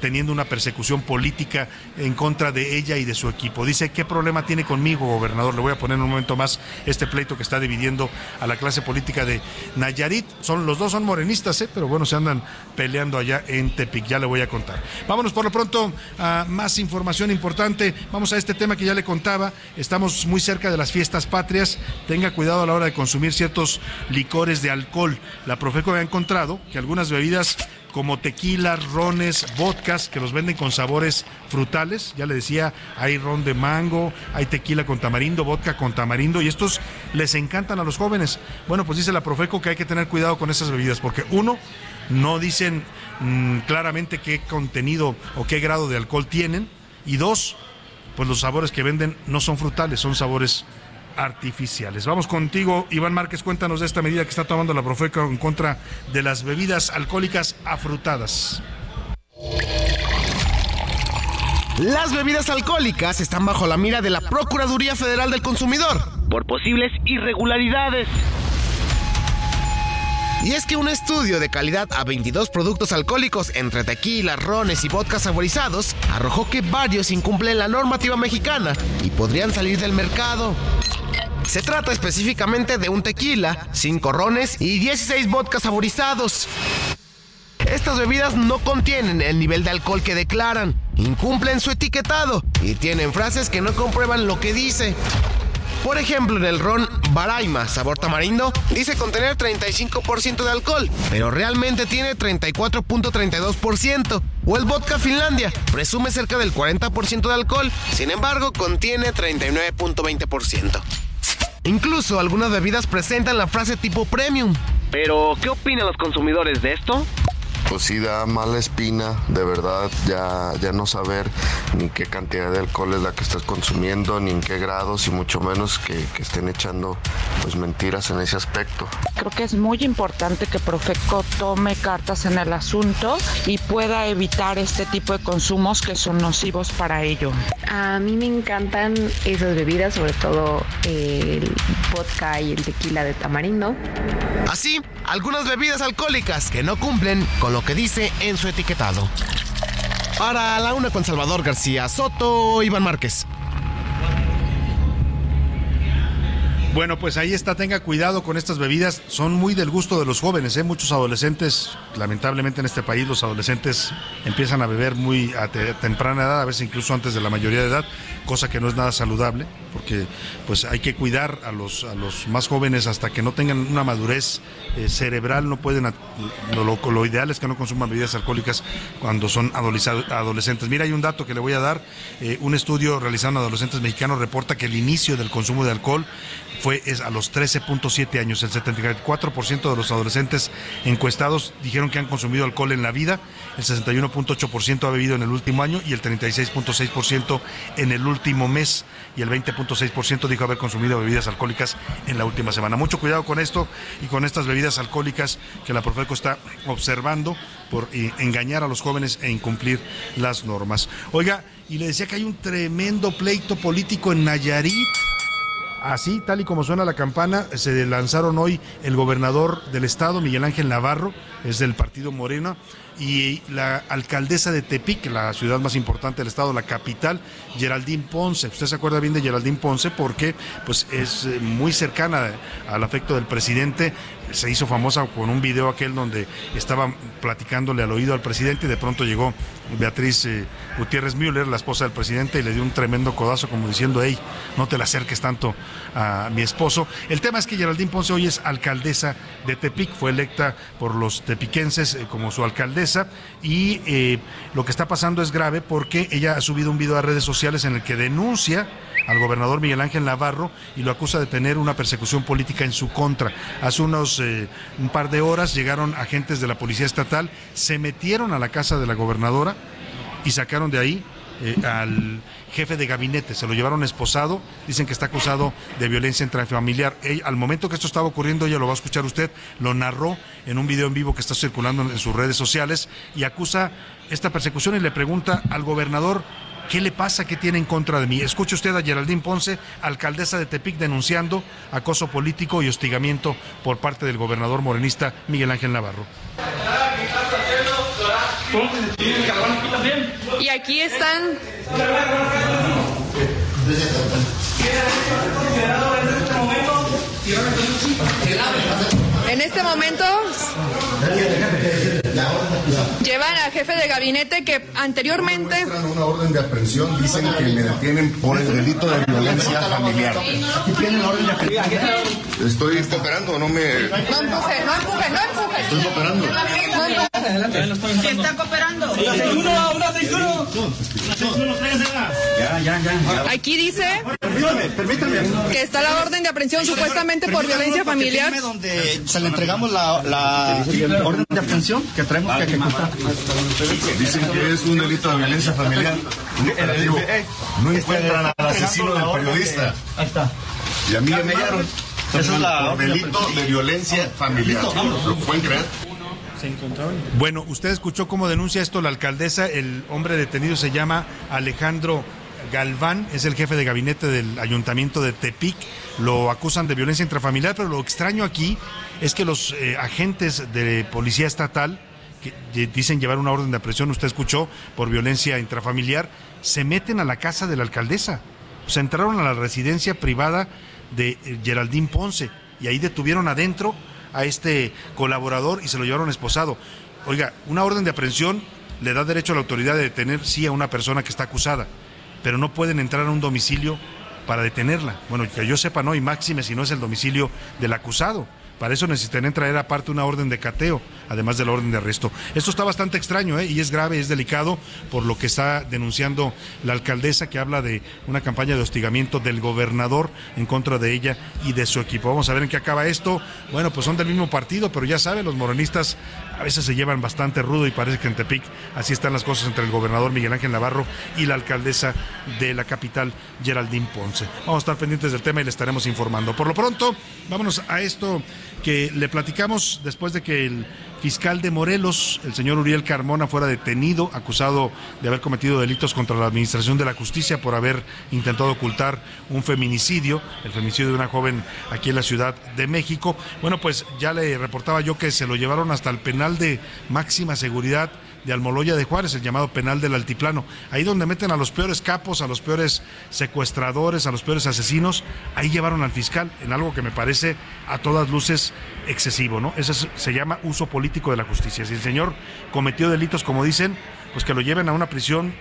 teniendo una persecución política en contra de ella y de su equipo. Dice, ¿qué problema tiene conmigo, gobernador? Le voy a poner un momento más este pleito que está dividiendo a la clase política de Nayarit. Son, los dos son morenistas, ¿eh? pero bueno, se andan peleando allá en Tepic, ya le voy a contar. Vámonos por lo pronto a más información importante. Vamos a este tema que ya le contaba. Estamos muy cerca de las fiestas patrias. Tenga cuidado a la hora de consumir ciertos licores de alcohol. La Profeco ha encontrado que algunas bebidas como tequilas, rones, vodkas, que los venden con sabores frutales. Ya le decía, hay ron de mango, hay tequila con tamarindo, vodka con tamarindo, y estos les encantan a los jóvenes. Bueno, pues dice la Profeco que hay que tener cuidado con esas bebidas, porque uno, no dicen mm, claramente qué contenido o qué grado de alcohol tienen, y dos, pues los sabores que venden no son frutales, son sabores artificiales. Vamos contigo, Iván Márquez, cuéntanos de esta medida que está tomando la Profeco en contra de las bebidas alcohólicas afrutadas. Las bebidas alcohólicas están bajo la mira de la Procuraduría Federal del Consumidor por posibles irregularidades. Y es que un estudio de calidad a 22 productos alcohólicos entre tequila, rones y vodka saborizados arrojó que varios incumplen la normativa mexicana y podrían salir del mercado. Se trata específicamente de un tequila, 5 rones y 16 vodkas saborizados. Estas bebidas no contienen el nivel de alcohol que declaran, incumplen su etiquetado y tienen frases que no comprueban lo que dice. Por ejemplo, en el ron Baraima, sabor tamarindo, dice contener 35% de alcohol, pero realmente tiene 34.32%. O el vodka Finlandia, presume cerca del 40% de alcohol, sin embargo contiene 39.20%. Incluso algunas bebidas presentan la frase tipo premium. Pero, ¿qué opinan los consumidores de esto? Pues sí da mala espina, de verdad, ya, ya no saber ni qué cantidad de alcohol es la que estás consumiendo, ni en qué grados, y mucho menos que, que estén echando pues mentiras en ese aspecto. Creo que es muy importante que Profeco tome cartas en el asunto y pueda evitar este tipo de consumos que son nocivos para ello. A mí me encantan esas bebidas, sobre todo el vodka y el tequila de tamarindo. Así, algunas bebidas alcohólicas que no cumplen con lo que dice en su etiquetado. Para la una con Salvador García Soto, Iván Márquez. Bueno, pues ahí está, tenga cuidado con estas bebidas, son muy del gusto de los jóvenes, ¿eh? muchos adolescentes, lamentablemente en este país los adolescentes empiezan a beber muy a temprana edad, a veces incluso antes de la mayoría de edad, cosa que no es nada saludable, porque pues hay que cuidar a los, a los más jóvenes hasta que no tengan una madurez eh, cerebral, no pueden, lo, ideal es que no consuman bebidas alcohólicas cuando son adolescentes. Mira, hay un dato que le voy a dar, eh, un estudio realizado en adolescentes mexicanos reporta que el inicio del consumo de alcohol fue a los 13.7 años. El 74% de los adolescentes encuestados dijeron que han consumido alcohol en la vida, el 61.8% ha bebido en el último año y el 36.6% en el último mes y el 20.6% dijo haber consumido bebidas alcohólicas en la última semana. Mucho cuidado con esto y con estas bebidas alcohólicas que la Profeco está observando por engañar a los jóvenes e incumplir las normas. Oiga, y le decía que hay un tremendo pleito político en Nayarit Así, tal y como suena la campana, se lanzaron hoy el gobernador del estado, Miguel Ángel Navarro, es del partido Morena, y la alcaldesa de Tepic, la ciudad más importante del estado, la capital, Geraldine Ponce. Usted se acuerda bien de Geraldine Ponce porque pues, es eh, muy cercana al afecto del presidente. Se hizo famosa con un video aquel donde estaba platicándole al oído al presidente y de pronto llegó Beatriz eh, Gutiérrez Müller, la esposa del presidente, y le dio un tremendo codazo como diciendo, hey, no te la acerques tanto a mi esposo. El tema es que Geraldine Ponce hoy es alcaldesa de Tepic, fue electa por los tepiquenses eh, como su alcaldesa y eh, lo que está pasando es grave porque ella ha subido un video a redes sociales en el que denuncia al gobernador Miguel Ángel Navarro y lo acusa de tener una persecución política en su contra. Hace unos eh, un par de horas llegaron agentes de la Policía Estatal, se metieron a la casa de la gobernadora y sacaron de ahí eh, al jefe de gabinete, se lo llevaron esposado, dicen que está acusado de violencia intrafamiliar. al momento que esto estaba ocurriendo, ella lo va a escuchar usted, lo narró en un video en vivo que está circulando en sus redes sociales y acusa esta persecución y le pregunta al gobernador ¿Qué le pasa? ¿Qué tiene en contra de mí? Escuche usted a Geraldine Ponce, alcaldesa de Tepic, denunciando acoso político y hostigamiento por parte del gobernador morenista Miguel Ángel Navarro. Y aquí están. En este momento. Llevan al jefe de gabinete que anteriormente... una orden de aprehensión, dicen que me detienen por el delito de violencia familiar. Aquí tienen la orden de aprehensión. Estoy cooperando, no me... No empuje, no empuje, no empuje. Estoy cooperando. Si está cooperando. Una 61, una 61. Ya, ya, ya. Aquí dice Permítame, permítame. que está la orden de aprehensión supuestamente por violencia familiar. donde se le entregamos la, la orden de aprehensión que traemos que ejecutar. Dicen que es un delito de violencia familiar. Operativo. No encuentran al asesino del periodista. Ahí está. Y a mí me hallaron. Esa es la por delito de violencia familiar. ¿Lo pueden creer? Bueno, usted escuchó cómo denuncia esto la alcaldesa. El hombre detenido se llama Alejandro Galván, es el jefe de gabinete del ayuntamiento de Tepic. Lo acusan de violencia intrafamiliar, pero lo extraño aquí es que los eh, agentes de policía estatal, que dicen llevar una orden de aprehensión, usted escuchó, por violencia intrafamiliar, se meten a la casa de la alcaldesa. O sea, entraron a la residencia privada de eh, Geraldine Ponce y ahí detuvieron adentro a este colaborador y se lo llevaron esposado. Oiga, una orden de aprehensión le da derecho a la autoridad de detener sí a una persona que está acusada, pero no pueden entrar a un domicilio para detenerla. Bueno, que yo sepa, no, y máxime si no es el domicilio del acusado. Para eso necesitarían traer aparte una orden de cateo, además de la orden de arresto. Esto está bastante extraño ¿eh? y es grave, es delicado, por lo que está denunciando la alcaldesa que habla de una campaña de hostigamiento del gobernador en contra de ella y de su equipo. Vamos a ver en qué acaba esto. Bueno, pues son del mismo partido, pero ya saben, los morenistas a veces se llevan bastante rudo y parece que en Tepic así están las cosas entre el gobernador Miguel Ángel Navarro y la alcaldesa de la capital, Geraldine Ponce. Vamos a estar pendientes del tema y le estaremos informando. Por lo pronto, vámonos a esto que le platicamos después de que el fiscal de Morelos, el señor Uriel Carmona, fuera detenido, acusado de haber cometido delitos contra la Administración de la Justicia por haber intentado ocultar un feminicidio, el feminicidio de una joven aquí en la Ciudad de México. Bueno, pues ya le reportaba yo que se lo llevaron hasta el penal de máxima seguridad de Almoloya de Juárez, el llamado penal del altiplano. Ahí donde meten a los peores capos, a los peores secuestradores, a los peores asesinos, ahí llevaron al fiscal en algo que me parece a todas luces excesivo, ¿no? Se llama uso político de la justicia. Si el señor cometió delitos, como dicen, pues que lo lleven a una prisión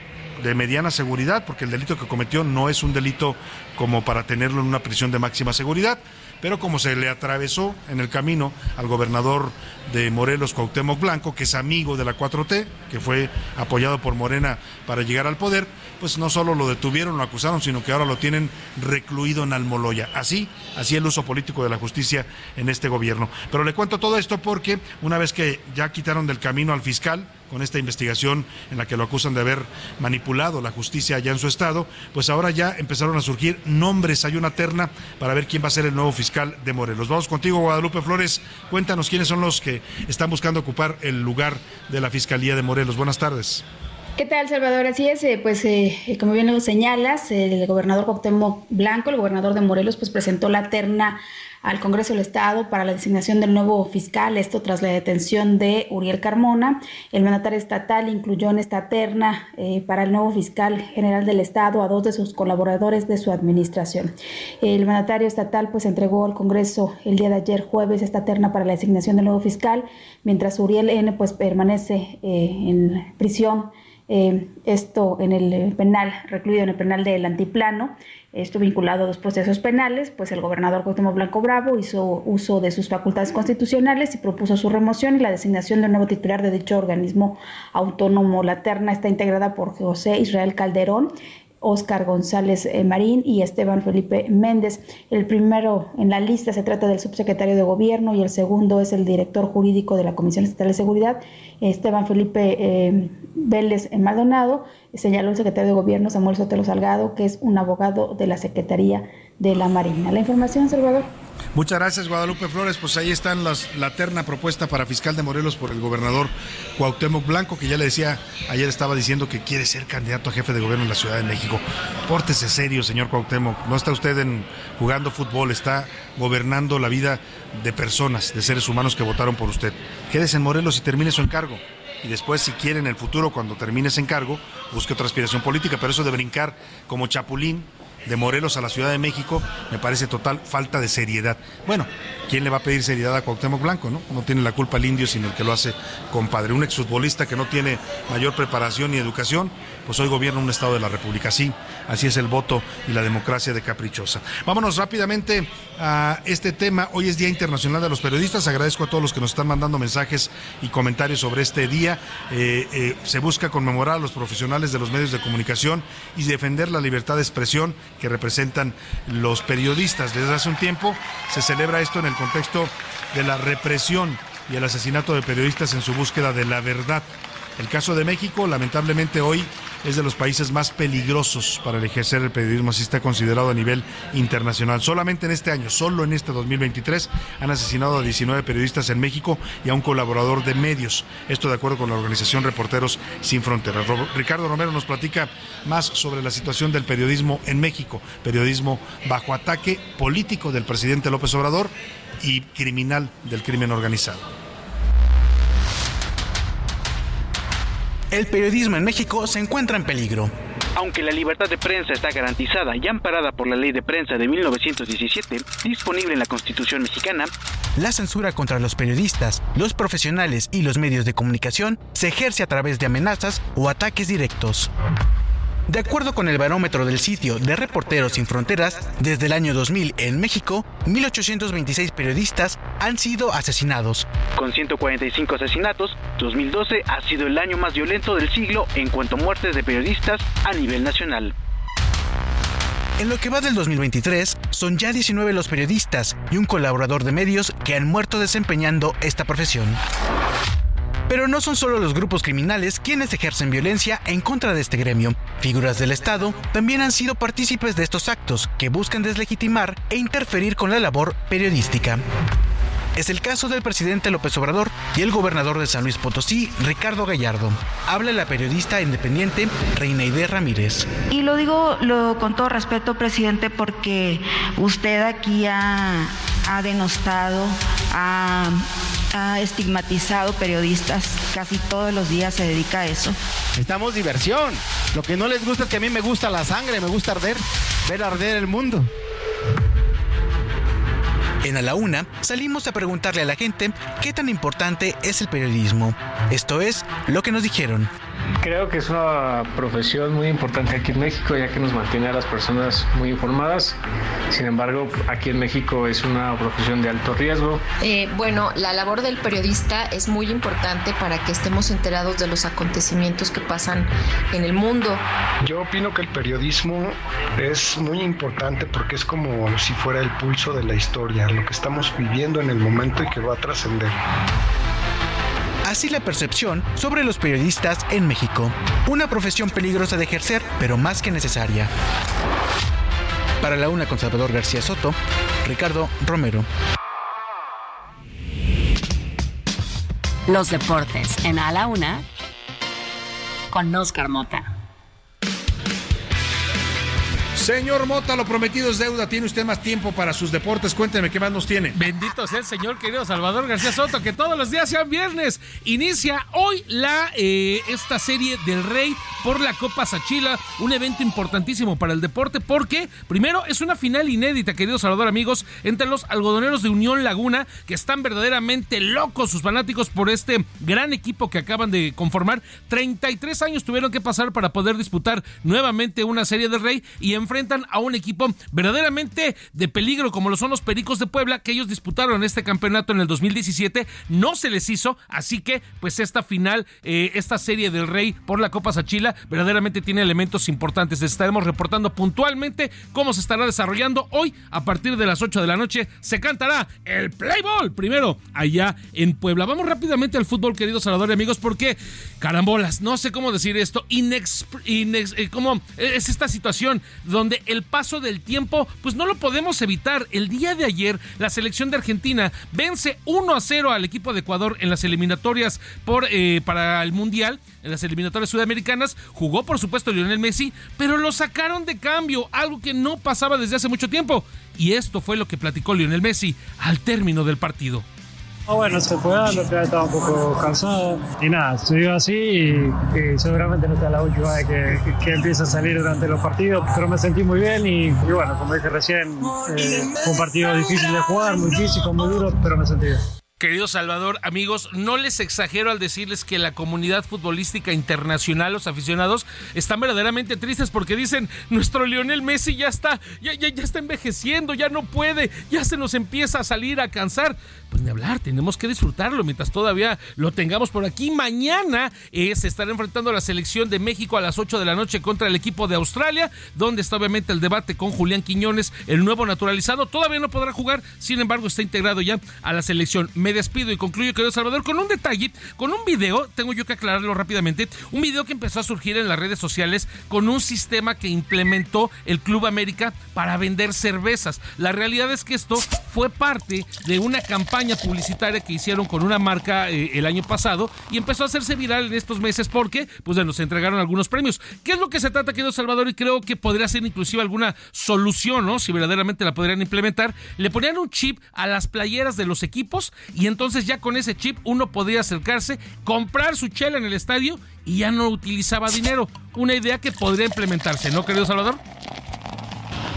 de mediana seguridad, porque el delito que cometió no es un delito como para tenerlo en una prisión de máxima seguridad, pero como se le atravesó en el camino al gobernador de Morelos, Cuauhtémoc Blanco, que es amigo de la 4T, que fue apoyado por Morena para llegar al poder, pues no solo lo detuvieron, lo acusaron, sino que ahora lo tienen recluido en Almoloya. Así, así el uso político de la justicia en este gobierno. Pero le cuento todo esto porque una vez que ya quitaron del camino al fiscal, con esta investigación en la que lo acusan de haber manipulado la justicia allá en su estado, pues ahora ya empezaron a surgir nombres, hay una terna para ver quién va a ser el nuevo fiscal de Morelos. Vamos contigo, Guadalupe Flores, cuéntanos quiénes son los que están buscando ocupar el lugar de la Fiscalía de Morelos. Buenas tardes. ¿Qué tal, Salvador? Así es, eh, pues eh, como bien lo señalas, el gobernador Cuauhtémoc Blanco, el gobernador de Morelos, pues presentó la terna al Congreso del Estado para la designación del nuevo fiscal, esto tras la detención de Uriel Carmona. El mandatario estatal incluyó en esta terna eh, para el nuevo fiscal general del Estado a dos de sus colaboradores de su administración. El mandatario estatal pues entregó al Congreso el día de ayer jueves esta terna para la designación del nuevo fiscal, mientras Uriel N pues permanece eh, en prisión eh, esto en el eh, penal, recluido en el penal del Antiplano, esto vinculado a dos procesos penales, pues el gobernador Cuauhtémoc Blanco Bravo hizo uso de sus facultades constitucionales y propuso su remoción y la designación de un nuevo titular de dicho organismo autónomo. La terna está integrada por José Israel Calderón, Óscar González eh, Marín y Esteban Felipe Méndez. El primero en la lista se trata del subsecretario de Gobierno y el segundo es el director jurídico de la Comisión Estatal de Seguridad, Esteban Felipe eh, Vélez Maldonado. Señaló el secretario de Gobierno Samuel Sotelo Salgado, que es un abogado de la Secretaría de la Marina. La información, Salvador. Muchas gracias, Guadalupe Flores. Pues ahí están las, la terna propuesta para fiscal de Morelos por el gobernador Cuauhtémoc Blanco, que ya le decía, ayer estaba diciendo que quiere ser candidato a jefe de gobierno en la Ciudad de México. Pórtese serio, señor Cuauhtémoc. No está usted en, jugando fútbol, está gobernando la vida de personas, de seres humanos que votaron por usted. Quédese en Morelos y termine su encargo. Y después, si quiere, en el futuro, cuando termine ese encargo, busque otra aspiración política. Pero eso de brincar como chapulín de Morelos a la Ciudad de México, me parece total falta de seriedad. Bueno, ¿quién le va a pedir seriedad a Cuauhtémoc Blanco, no? No tiene la culpa el indio, sino el que lo hace compadre. Un exfutbolista que no tiene mayor preparación ni educación, pues hoy gobierna un Estado de la República. Sí, así es el voto y la democracia de caprichosa. Vámonos rápidamente a este tema. Hoy es Día Internacional de los Periodistas. Agradezco a todos los que nos están mandando mensajes y comentarios sobre este día. Eh, eh, se busca conmemorar a los profesionales de los medios de comunicación y defender la libertad de expresión que representan los periodistas. Desde hace un tiempo se celebra esto en el contexto de la represión y el asesinato de periodistas en su búsqueda de la verdad. El caso de México, lamentablemente hoy, es de los países más peligrosos para el ejercer el periodismo, así está considerado a nivel internacional. Solamente en este año, solo en este 2023, han asesinado a 19 periodistas en México y a un colaborador de medios. Esto de acuerdo con la organización Reporteros Sin Fronteras. Ricardo Romero nos platica más sobre la situación del periodismo en México, periodismo bajo ataque político del presidente López Obrador y criminal del crimen organizado. El periodismo en México se encuentra en peligro. Aunque la libertad de prensa está garantizada y amparada por la Ley de Prensa de 1917, disponible en la Constitución mexicana, la censura contra los periodistas, los profesionales y los medios de comunicación se ejerce a través de amenazas o ataques directos. De acuerdo con el barómetro del sitio de Reporteros Sin Fronteras, desde el año 2000 en México, 1.826 periodistas han sido asesinados. Con 145 asesinatos, 2012 ha sido el año más violento del siglo en cuanto a muertes de periodistas a nivel nacional. En lo que va del 2023, son ya 19 los periodistas y un colaborador de medios que han muerto desempeñando esta profesión. Pero no son solo los grupos criminales quienes ejercen violencia en contra de este gremio. Figuras del Estado también han sido partícipes de estos actos que buscan deslegitimar e interferir con la labor periodística. Es el caso del presidente López Obrador y el gobernador de San Luis Potosí, Ricardo Gallardo. Habla la periodista independiente Reinaide Ramírez. Y lo digo con todo respeto, presidente, porque usted aquí ha, ha denostado, ha ha estigmatizado periodistas, casi todos los días se dedica a eso. Estamos diversión. Lo que no les gusta es que a mí me gusta la sangre, me gusta arder, ver arder el mundo. En A la Una salimos a preguntarle a la gente qué tan importante es el periodismo. Esto es lo que nos dijeron. Creo que es una profesión muy importante aquí en México, ya que nos mantiene a las personas muy informadas. Sin embargo, aquí en México es una profesión de alto riesgo. Eh, bueno, la labor del periodista es muy importante para que estemos enterados de los acontecimientos que pasan en el mundo. Yo opino que el periodismo es muy importante porque es como si fuera el pulso de la historia, lo que estamos viviendo en el momento y que va a trascender. Así la percepción sobre los periodistas en México. Una profesión peligrosa de ejercer, pero más que necesaria. Para la una con Salvador García Soto, Ricardo Romero. Los deportes en A la Una con Oscar Mota. Señor Mota, lo prometido es deuda. Tiene usted más tiempo para sus deportes. Cuénteme qué más nos tiene. Bendito sea el Señor, querido Salvador García Soto, que todos los días sean viernes. Inicia hoy la eh, esta serie del Rey por la Copa Sachila, un evento importantísimo para el deporte porque primero es una final inédita, querido Salvador amigos, entre los algodoneros de Unión Laguna que están verdaderamente locos sus fanáticos por este gran equipo que acaban de conformar. 33 años tuvieron que pasar para poder disputar nuevamente una serie del Rey y enfrentar enfrentan a un equipo verdaderamente de peligro como lo son los Pericos de Puebla, que ellos disputaron este campeonato en el 2017, no se les hizo, así que pues esta final, eh, esta serie del Rey por la Copa Sachila, verdaderamente tiene elementos importantes. Les estaremos reportando puntualmente cómo se estará desarrollando hoy a partir de las 8 de la noche. Se cantará el Play Ball primero allá en Puebla. Vamos rápidamente al fútbol, queridos Salvador y amigos, porque carambolas, no sé cómo decir esto, inex, eh, ¿cómo es esta situación donde donde el paso del tiempo pues no lo podemos evitar. El día de ayer la selección de Argentina vence 1 a 0 al equipo de Ecuador en las eliminatorias por, eh, para el Mundial, en las eliminatorias sudamericanas. Jugó por supuesto Lionel Messi, pero lo sacaron de cambio, algo que no pasaba desde hace mucho tiempo. Y esto fue lo que platicó Lionel Messi al término del partido. Ah, bueno, se fue dando, ya estaba un poco cansado. Y nada, estudió así y, seguramente no está la última vez que, que, empieza a salir durante los partidos. Pero me sentí muy bien y, bueno, como dije recién, eh, fue un partido difícil de jugar, muy físico, muy duro, pero me sentí bien. Querido Salvador, amigos, no les exagero al decirles que la comunidad futbolística internacional, los aficionados, están verdaderamente tristes porque dicen, nuestro Lionel Messi ya está, ya, ya, ya está envejeciendo, ya no puede, ya se nos empieza a salir a cansar pues de hablar, tenemos que disfrutarlo mientras todavía lo tengamos por aquí. Mañana eh, se estará enfrentando a la selección de México a las 8 de la noche contra el equipo de Australia, donde está obviamente el debate con Julián Quiñones, el nuevo naturalizado. Todavía no podrá jugar, sin embargo está integrado ya a la selección. Me despido y concluyo, querido Salvador, con un detalle, con un video, tengo yo que aclararlo rápidamente, un video que empezó a surgir en las redes sociales con un sistema que implementó el Club América para vender cervezas. La realidad es que esto fue parte de una campaña publicitaria que hicieron con una marca eh, el año pasado y empezó a hacerse viral en estos meses porque pues nos entregaron algunos premios. ¿Qué es lo que se trata, querido Salvador? Y creo que podría ser inclusive alguna solución, ¿no? Si verdaderamente la podrían implementar. Le ponían un chip a las playeras de los equipos y entonces ya con ese chip uno podría acercarse, comprar su chela en el estadio y ya no utilizaba dinero. Una idea que podría implementarse, ¿no, querido Salvador?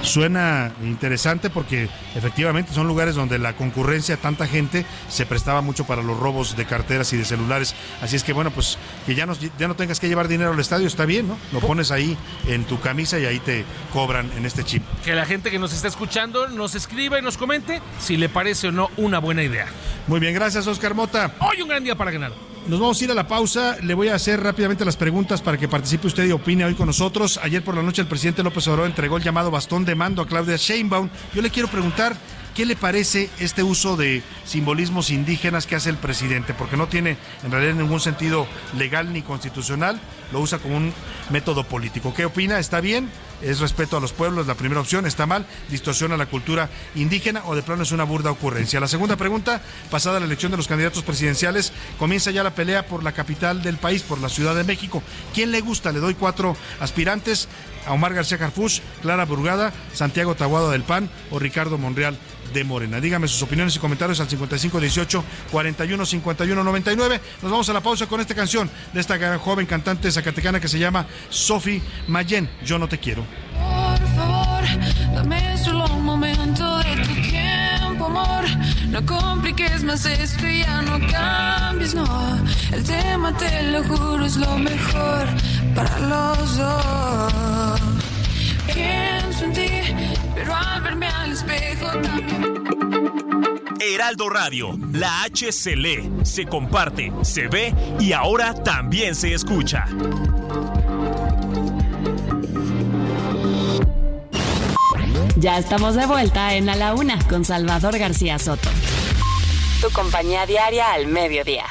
Suena interesante porque efectivamente son lugares donde la concurrencia, tanta gente, se prestaba mucho para los robos de carteras y de celulares. Así es que bueno, pues que ya no, ya no tengas que llevar dinero al estadio, está bien, ¿no? Lo pones ahí en tu camisa y ahí te cobran en este chip. Que la gente que nos está escuchando nos escriba y nos comente si le parece o no una buena idea. Muy bien, gracias Oscar Mota. Hoy un gran día para ganar. Nos vamos a ir a la pausa. Le voy a hacer rápidamente las preguntas para que participe usted y opine hoy con nosotros. Ayer por la noche el presidente López Obrador entregó el llamado bastón de mando a Claudia Sheinbaum. Yo le quiero preguntar ¿Qué le parece este uso de simbolismos indígenas que hace el presidente? Porque no tiene en realidad ningún sentido legal ni constitucional, lo usa como un método político. ¿Qué opina? ¿Está bien? ¿Es respeto a los pueblos? La primera opción, ¿está mal? ¿Distorsiona la cultura indígena o de plano es una burda ocurrencia? La segunda pregunta, pasada la elección de los candidatos presidenciales, comienza ya la pelea por la capital del país, por la Ciudad de México. ¿Quién le gusta? Le doy cuatro aspirantes a Omar García Carfush, Clara Burgada, Santiago Taguado del PAN o Ricardo Monreal de Morena. Dígame sus opiniones y comentarios al 5518 41 51 99. Nos vamos a la pausa con esta canción de esta joven cantante zacatecana que se llama Sophie Mayen. Yo no te quiero. Por favor, dame solo un momento de tu tiempo, amor. No compliques más esto y ya no cambies, no. El tema, te lo juro, es lo mejor para los dos. Pienso en ti, pero al verme al espejo también. Heraldo Radio, la H se lee, se comparte, se ve y ahora también se escucha. Ya estamos de vuelta en A la Una con Salvador García Soto. Tu compañía diaria al mediodía.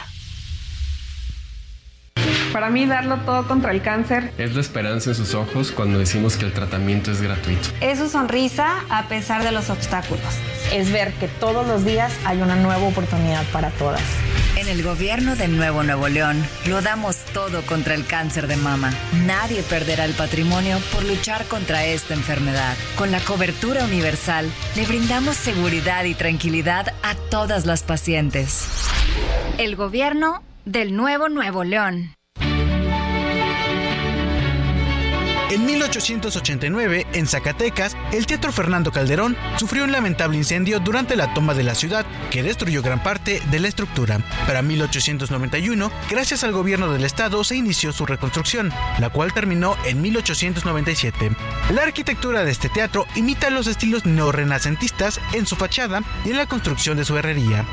Para mí, darlo todo contra el cáncer. Es la esperanza en sus ojos cuando decimos que el tratamiento es gratuito. Es su sonrisa a pesar de los obstáculos. Es ver que todos los días hay una nueva oportunidad para todas. En el gobierno de Nuevo Nuevo León lo damos todo contra el cáncer de mama. Nadie perderá el patrimonio por luchar contra esta enfermedad. Con la cobertura universal le brindamos seguridad y tranquilidad a todas las pacientes. El gobierno del Nuevo Nuevo León. En 1889, en Zacatecas, el Teatro Fernando Calderón sufrió un lamentable incendio durante la toma de la ciudad que destruyó gran parte de la estructura. Para 1891, gracias al gobierno del estado, se inició su reconstrucción, la cual terminó en 1897. La arquitectura de este teatro imita los estilos neorrenacentistas en su fachada y en la construcción de su herrería.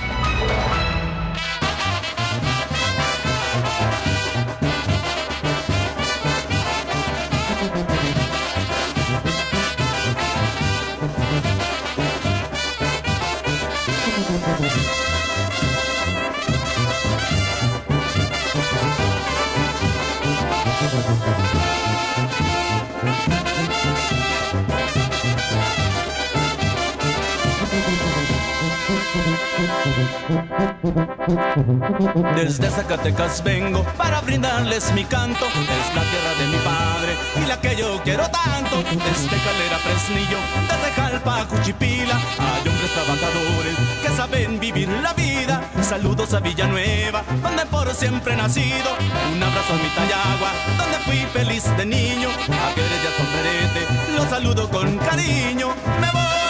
Desde Zacatecas vengo para brindarles mi canto. Es la tierra de mi padre y la que yo quiero tanto. Desde Calera Fresnillo, desde Jalpa Cuchipila, hay hombres trabajadores que saben vivir la vida. Saludos a Villanueva, donde por siempre he nacido. Un abrazo a mi Tayagua, donde fui feliz de niño. A ya Sombrerete, lo saludo con cariño. Me voy,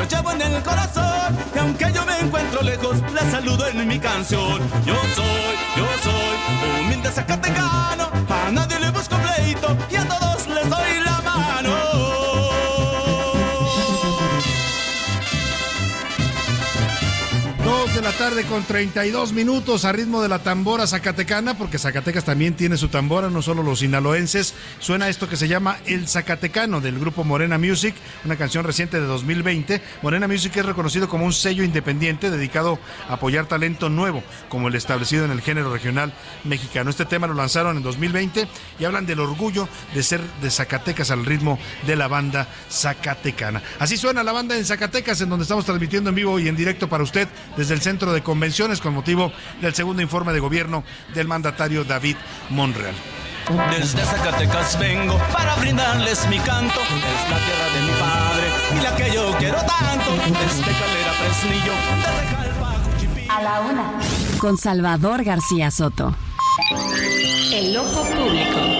lo llevo en el corazón. Y aunque yo me encuentro lejos, la saludo en mi canción. Yo soy, yo soy, humilde zacatecano. A nadie le busco pleito y a todos tarde con 32 minutos a ritmo de la tambora zacatecana, porque Zacatecas también tiene su tambora, no solo los sinaloenses. Suena esto que se llama El Zacatecano del grupo Morena Music, una canción reciente de 2020. Morena Music es reconocido como un sello independiente dedicado a apoyar talento nuevo, como el establecido en el género regional mexicano. Este tema lo lanzaron en 2020 y hablan del orgullo de ser de Zacatecas al ritmo de la banda zacatecana. Así suena la banda en Zacatecas, en donde estamos transmitiendo en vivo y en directo para usted desde el Centro de Convenciones con motivo del segundo informe de gobierno del mandatario David Monreal. Desde Zacatecas vengo para brindarles mi canto. Es la tierra de mi padre y la que yo quiero tanto. Desde Calera Fresnillo, desde Calpa, A la una. Con Salvador García Soto. El ojo público.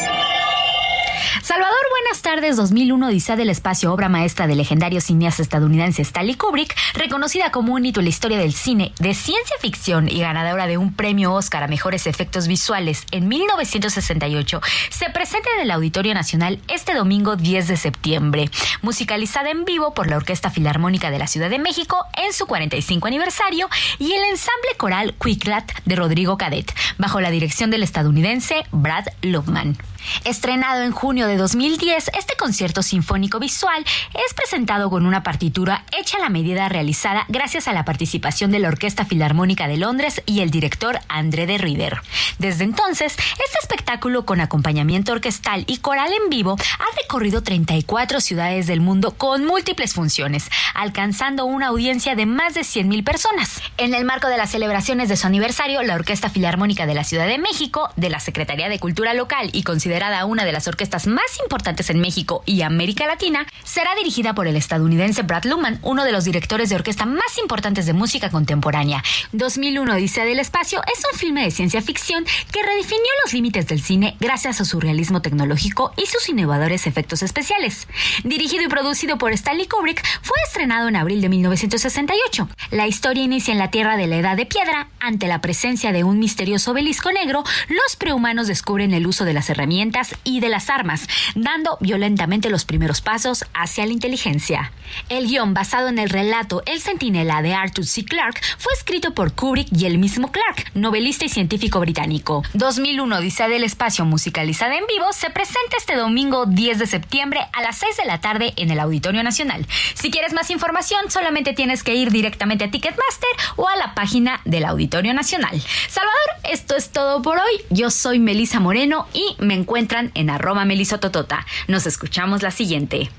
Salvador, buenas tardes. 2001 Odisea del Espacio, obra maestra del legendario cineasta estadounidense Stanley Kubrick, reconocida como un hito en la historia del cine de ciencia ficción y ganadora de un premio Oscar a mejores efectos visuales en 1968, se presenta en el Auditorio Nacional este domingo 10 de septiembre, musicalizada en vivo por la Orquesta Filarmónica de la Ciudad de México en su 45 aniversario y el ensamble coral Quicklat de Rodrigo Cadet, bajo la dirección del estadounidense Brad Lubman. Estrenado en junio de 2010, este concierto sinfónico visual es presentado con una partitura hecha a la medida realizada gracias a la participación de la Orquesta Filarmónica de Londres y el director André de Rieder. Desde entonces, este espectáculo con acompañamiento orquestal y coral en vivo ha recorrido 34 ciudades del mundo con múltiples funciones, alcanzando una audiencia de más de 100.000 personas. En el marco de las celebraciones de su aniversario, la Orquesta Filarmónica de la Ciudad de México, de la Secretaría de Cultura Local y considerada una de las orquestas más importantes en México y América Latina, será dirigida por el estadounidense Brad Luman, uno de los directores de orquesta más importantes de música contemporánea. 2001 Odisea del Espacio es un filme de ciencia ficción que redefinió los límites del cine gracias a su realismo tecnológico y sus innovadores efectos especiales. Dirigido y producido por Stanley Kubrick, fue estrenado en abril de 1968. La historia inicia en la Tierra de la Edad de Piedra. Ante la presencia de un misterioso obelisco negro, los prehumanos descubren el uso de las herramientas y de las armas, dando violentamente los primeros pasos hacia la inteligencia. El guion basado en el relato El Centinela de Arthur C. Clarke fue escrito por Kubrick y el mismo Clarke, novelista y científico británico. 2001 Odisea del Espacio musicalizada en vivo se presenta este domingo 10 de septiembre a las 6 de la tarde en el Auditorio Nacional. Si quieres más información, solamente tienes que ir directamente a Ticketmaster o a la página del Auditorio Nacional. Salvador, esto es todo por hoy. Yo soy Melisa Moreno y me encuentran en arroba melisototota. Nos escuchamos la siguiente.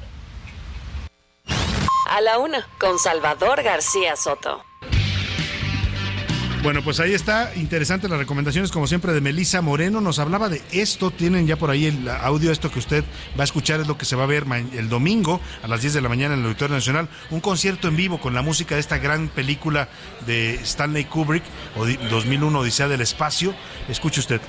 A la una, con Salvador García Soto. Bueno, pues ahí está, interesante las recomendaciones como siempre de Melisa Moreno, nos hablaba de esto, tienen ya por ahí el audio, esto que usted va a escuchar es lo que se va a ver el domingo a las 10 de la mañana en el Auditorio Nacional, un concierto en vivo con la música de esta gran película de Stanley Kubrick, 2001 Odisea del Espacio, escuche usted.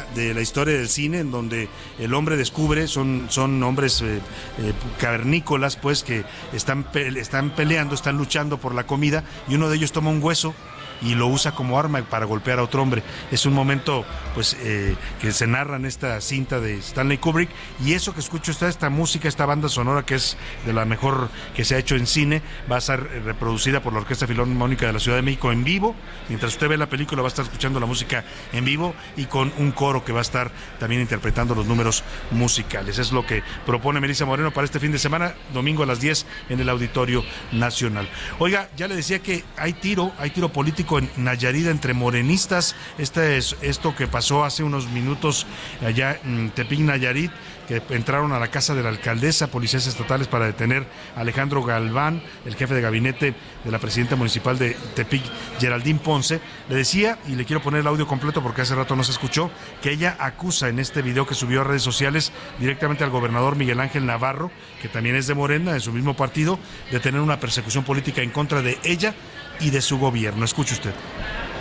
De la historia del cine en donde el hombre descubre, son, son hombres eh, eh, cavernícolas pues que están, están peleando, están luchando por la comida y uno de ellos toma un hueso y lo usa como arma para golpear a otro hombre. Es un momento pues eh, que se narra en esta cinta de Stanley Kubrick y eso que escucho está esta música, esta banda sonora que es de la mejor que se ha hecho en cine, va a ser reproducida por la Orquesta Filarmónica de la Ciudad de México en vivo. Mientras usted ve la película va a estar escuchando la música en vivo y con un coro que va a estar también interpretando los números musicales. Es lo que propone Melissa Moreno para este fin de semana, domingo a las 10 en el Auditorio Nacional. Oiga, ya le decía que hay tiro, hay tiro político en Nayarit entre morenistas. Este es esto que pasó hace unos minutos allá en Tepic, Nayarit, que entraron a la casa de la alcaldesa, policías estatales para detener a Alejandro Galván, el jefe de gabinete de la presidenta municipal de Tepic, Geraldine Ponce. Le decía, y le quiero poner el audio completo porque hace rato no se escuchó, que ella acusa en este video que subió a redes sociales directamente al gobernador Miguel Ángel Navarro, que también es de Morena, de su mismo partido, de tener una persecución política en contra de ella y de su gobierno. Escuche usted.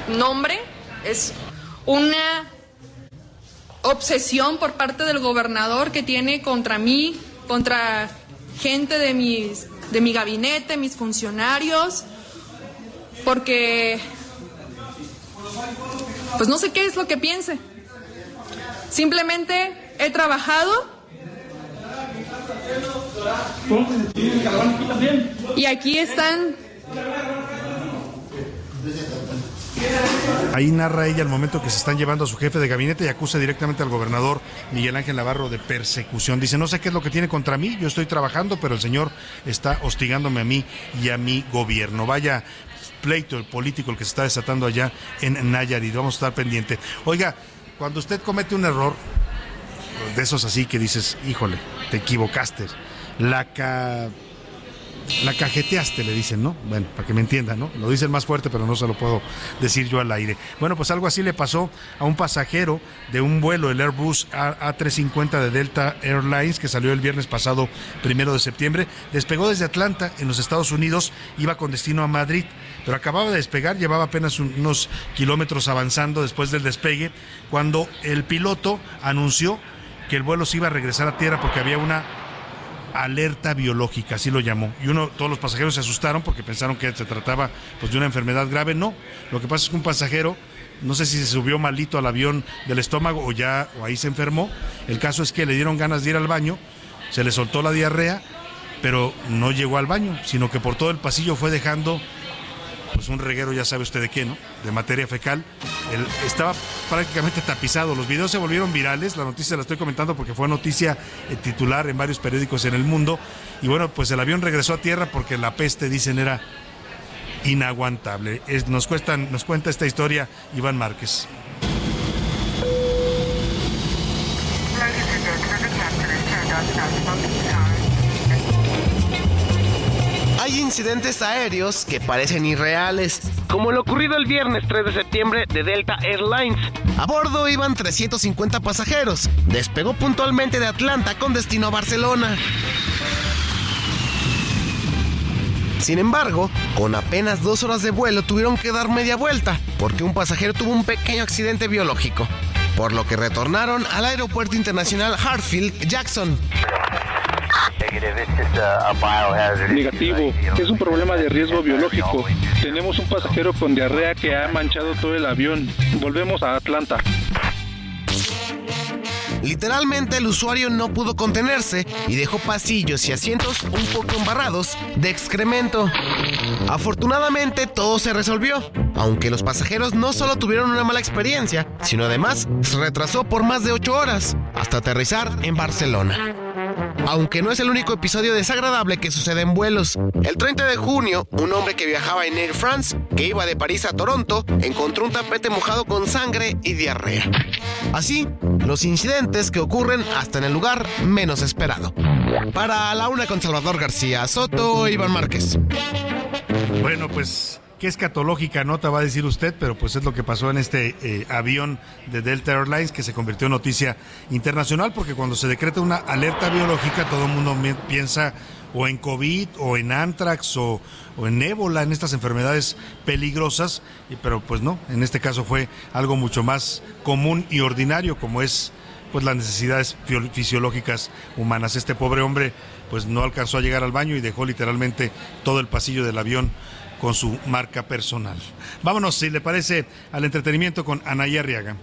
Nombre es una obsesión por parte del gobernador que tiene contra mí, contra gente de, mis, de mi gabinete, mis funcionarios, porque pues no sé qué es lo que piense. Simplemente he trabajado y aquí están Ahí narra ella el momento que se están llevando a su jefe de gabinete y acusa directamente al gobernador Miguel Ángel Navarro de persecución. Dice, no sé qué es lo que tiene contra mí, yo estoy trabajando, pero el señor está hostigándome a mí y a mi gobierno. Vaya pleito el político el que se está desatando allá en Nayarit. Vamos a estar pendiente. Oiga, cuando usted comete un error, de esos así que dices, híjole, te equivocaste, la ca la cajeteaste, le dicen, ¿no? Bueno, para que me entiendan, ¿no? Lo dicen más fuerte, pero no se lo puedo decir yo al aire. Bueno, pues algo así le pasó a un pasajero de un vuelo, el Airbus A350 de Delta Airlines, que salió el viernes pasado, primero de septiembre. Despegó desde Atlanta, en los Estados Unidos, iba con destino a Madrid, pero acababa de despegar, llevaba apenas unos kilómetros avanzando después del despegue, cuando el piloto anunció que el vuelo se iba a regresar a tierra porque había una alerta biológica, así lo llamó. Y uno, todos los pasajeros se asustaron porque pensaron que se trataba pues, de una enfermedad grave. No, lo que pasa es que un pasajero, no sé si se subió malito al avión del estómago o ya, o ahí se enfermó. El caso es que le dieron ganas de ir al baño, se le soltó la diarrea, pero no llegó al baño, sino que por todo el pasillo fue dejando pues un reguero, ya sabe usted de qué, ¿no? De materia fecal. estaba prácticamente tapizado. Los videos se volvieron virales. La noticia la estoy comentando porque fue noticia eh, titular en varios periódicos en el mundo. Y bueno, pues el avión regresó a tierra porque la peste, dicen, era inaguantable. nos, cuestan, nos cuenta esta historia Iván Márquez. Hay incidentes aéreos que parecen irreales, como lo ocurrido el viernes 3 de septiembre de Delta Airlines. A bordo iban 350 pasajeros. Despegó puntualmente de Atlanta con destino a Barcelona. Sin embargo, con apenas dos horas de vuelo tuvieron que dar media vuelta porque un pasajero tuvo un pequeño accidente biológico, por lo que retornaron al Aeropuerto Internacional Hartfield Jackson. Negativo. Es un problema de riesgo biológico. Tenemos un pasajero con diarrea que ha manchado todo el avión. Volvemos a Atlanta. Literalmente el usuario no pudo contenerse y dejó pasillos y asientos un poco embarrados de excremento. Afortunadamente todo se resolvió, aunque los pasajeros no solo tuvieron una mala experiencia, sino además se retrasó por más de 8 horas hasta aterrizar en Barcelona. Aunque no es el único episodio desagradable que sucede en vuelos. El 30 de junio, un hombre que viajaba en Air France, que iba de París a Toronto, encontró un tapete mojado con sangre y diarrea. Así, los incidentes que ocurren hasta en el lugar menos esperado. Para la una con Salvador García Soto, Iván Márquez. Bueno, pues qué escatológica nota va a decir usted, pero pues es lo que pasó en este eh, avión de Delta Airlines que se convirtió en noticia internacional porque cuando se decreta una alerta biológica todo el mundo piensa o en COVID o en antrax o, en ébola, en estas enfermedades peligrosas, pero pues no, en este caso fue algo mucho más común y ordinario como es pues las necesidades fisiológicas humanas. Este pobre hombre pues no alcanzó a llegar al baño y dejó literalmente todo el pasillo del avión con su marca personal. Vámonos, si le parece, al entretenimiento con Anaya Arriaga.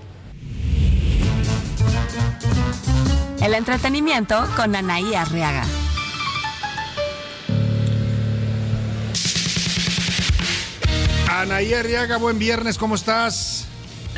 El entretenimiento con Anaí Arriaga. Anaí Arriaga, buen viernes, ¿cómo estás?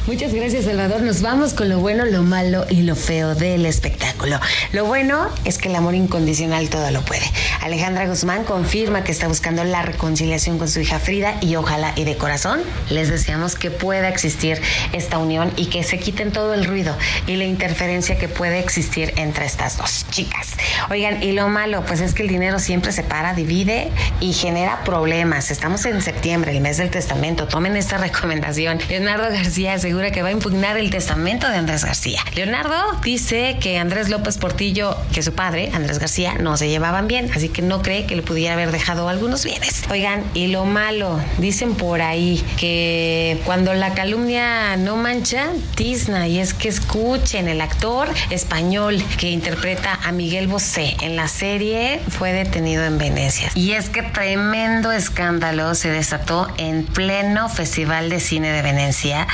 Muchas gracias, Salvador. Nos vamos con lo bueno, lo malo y lo feo del espectáculo. Lo bueno es que el amor incondicional todo lo puede. Alejandra Guzmán confirma que está buscando la reconciliación con su hija Frida y ojalá y de corazón les deseamos que pueda existir esta unión y que se quiten todo el ruido y la interferencia que puede existir entre estas dos chicas. Oigan, y lo malo, pues es que el dinero siempre se para, divide y genera problemas. Estamos en septiembre, el mes del testamento. Tomen esta <laughs> recomendación. Leonardo García se asegura que va a impugnar el testamento de Andrés García. Leonardo dice que Andrés López Portillo, que su padre, Andrés García, no se llevaban bien, así que no cree que le pudiera haber dejado algunos bienes. Oigan, y lo malo, dicen por ahí que cuando la calumnia no mancha, tizna, y es que escuchen, el actor español que interpreta a Miguel Bosé en la serie fue detenido en Venecia. Y es que tremendo escándalo se desató en pleno Festival de Cine de Venecia.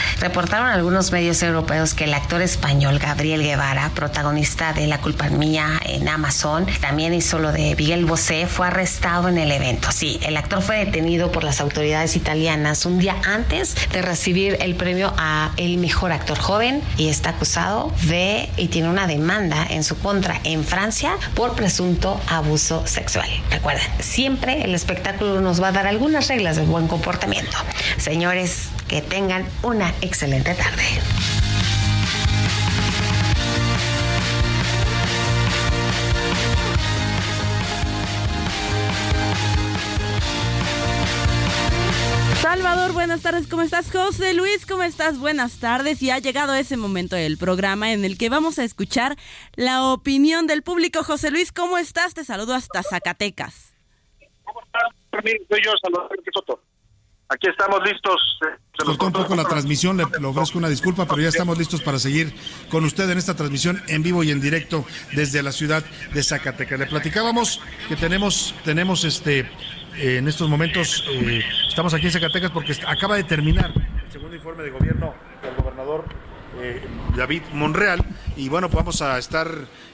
Reportaron algunos medios europeos que el actor español Gabriel Guevara, protagonista de La culpa mía en Amazon, también hizo lo de Miguel Bosé, fue arrestado en el evento. Sí, el actor fue detenido por las autoridades italianas un día antes de recibir el premio a el mejor actor joven y está acusado de y tiene una demanda en su contra en Francia por presunto abuso sexual. Recuerden, siempre el espectáculo nos va a dar algunas reglas de buen comportamiento. Señores, que tengan una excelente tarde. Salvador, buenas tardes, ¿cómo estás? José Luis, ¿cómo estás? Buenas tardes. Y ha llegado ese momento del programa en el que vamos a escuchar la opinión del público. José Luis, ¿cómo estás? Te saludo hasta Zacatecas. ¿Cómo estás? Soy yo, Salvador Soto. Aquí estamos listos. Se cortó un poco la transmisión, le, ofrezco una disculpa, pero ya estamos listos para seguir con usted en esta transmisión en vivo y en directo desde la ciudad de Zacatecas. Le platicábamos que tenemos, tenemos este, eh, en estos momentos, eh, estamos aquí en Zacatecas porque acaba de terminar el segundo informe de gobierno del gobernador eh, David Monreal. Y bueno, pues vamos a estar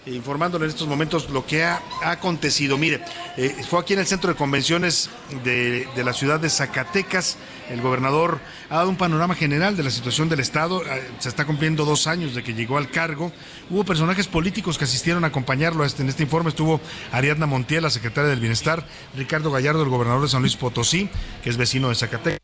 informándole en estos momentos lo que ha, acontecido. Mire, eh, fue aquí en el centro de convenciones de, la ciudad de Zacatecas. El gobernador ha dado un panorama general de la situación del Estado. Eh, se está cumpliendo dos años de que llegó al cargo. Hubo personajes políticos que asistieron a acompañarlo. En este informe estuvo Ariadna Montiel, la secretaria del Bienestar, Ricardo Gallardo, el gobernador de San Luis Potosí, que es vecino de Zacatecas.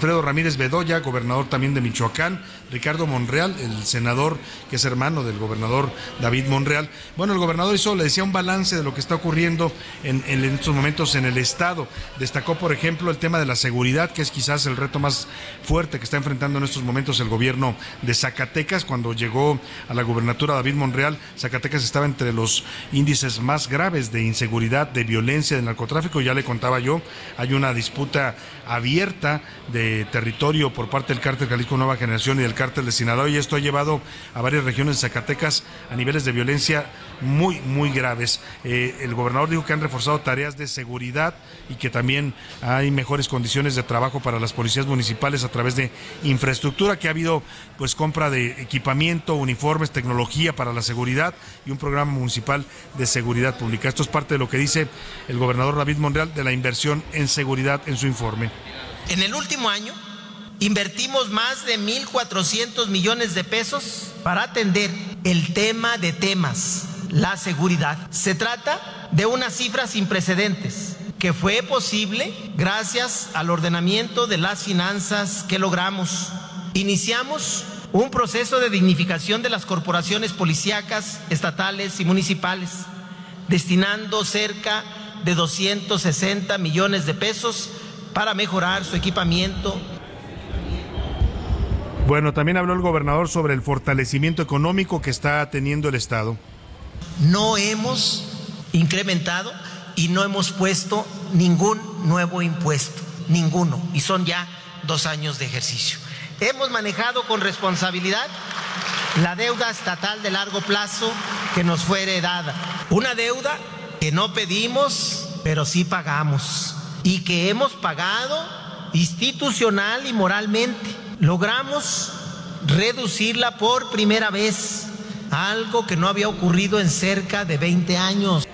Alfredo Ramírez Bedoya, gobernador también de Michoacán, Ricardo Monreal, el senador que es hermano del gobernador David Monreal. Bueno, el gobernador hizo, le decía, un balance de lo que está ocurriendo en, estos momentos en el Estado. Destacó, por ejemplo, el tema de la seguridad, que es quizás el reto más fuerte que está enfrentando en estos momentos el gobierno de Zacatecas. Cuando llegó a la gubernatura David Monreal, Zacatecas estaba entre los índices más graves de inseguridad, de violencia, de narcotráfico. Ya le contaba yo, hay una disputa abierta de territorio por parte del cártel Jalisco Nueva Generación y del cártel de Sinaloa y esto ha llevado a varias regiones de Zacatecas a niveles de violencia muy, muy graves. Eh, el gobernador dijo que han reforzado tareas de seguridad y que también hay mejores condiciones de trabajo para las policías municipales a través de infraestructura, que ha habido pues compra de equipamiento, uniformes, tecnología para la seguridad y un programa municipal de seguridad pública. Esto es parte de lo que dice el gobernador David Monreal de la inversión en seguridad en su informe. En el último año invertimos más de 1.400 millones de pesos para atender el tema de temas, la seguridad. Se trata de una cifra sin precedentes que fue posible gracias al ordenamiento de las finanzas que logramos. Iniciamos un proceso de dignificación de las corporaciones policíacas, estatales y municipales, destinando cerca de 260 millones de pesos para mejorar su equipamiento. Bueno, también habló el gobernador sobre el fortalecimiento económico que está teniendo el Estado. No hemos incrementado y no hemos puesto ningún nuevo impuesto, ninguno, y son ya dos años de ejercicio. Hemos manejado con responsabilidad la deuda estatal de largo plazo que nos fue heredada, una deuda que no pedimos, pero sí pagamos, y que hemos pagado institucional y moralmente. Logramos reducirla por primera vez, algo que no había ocurrido en cerca de 20 años.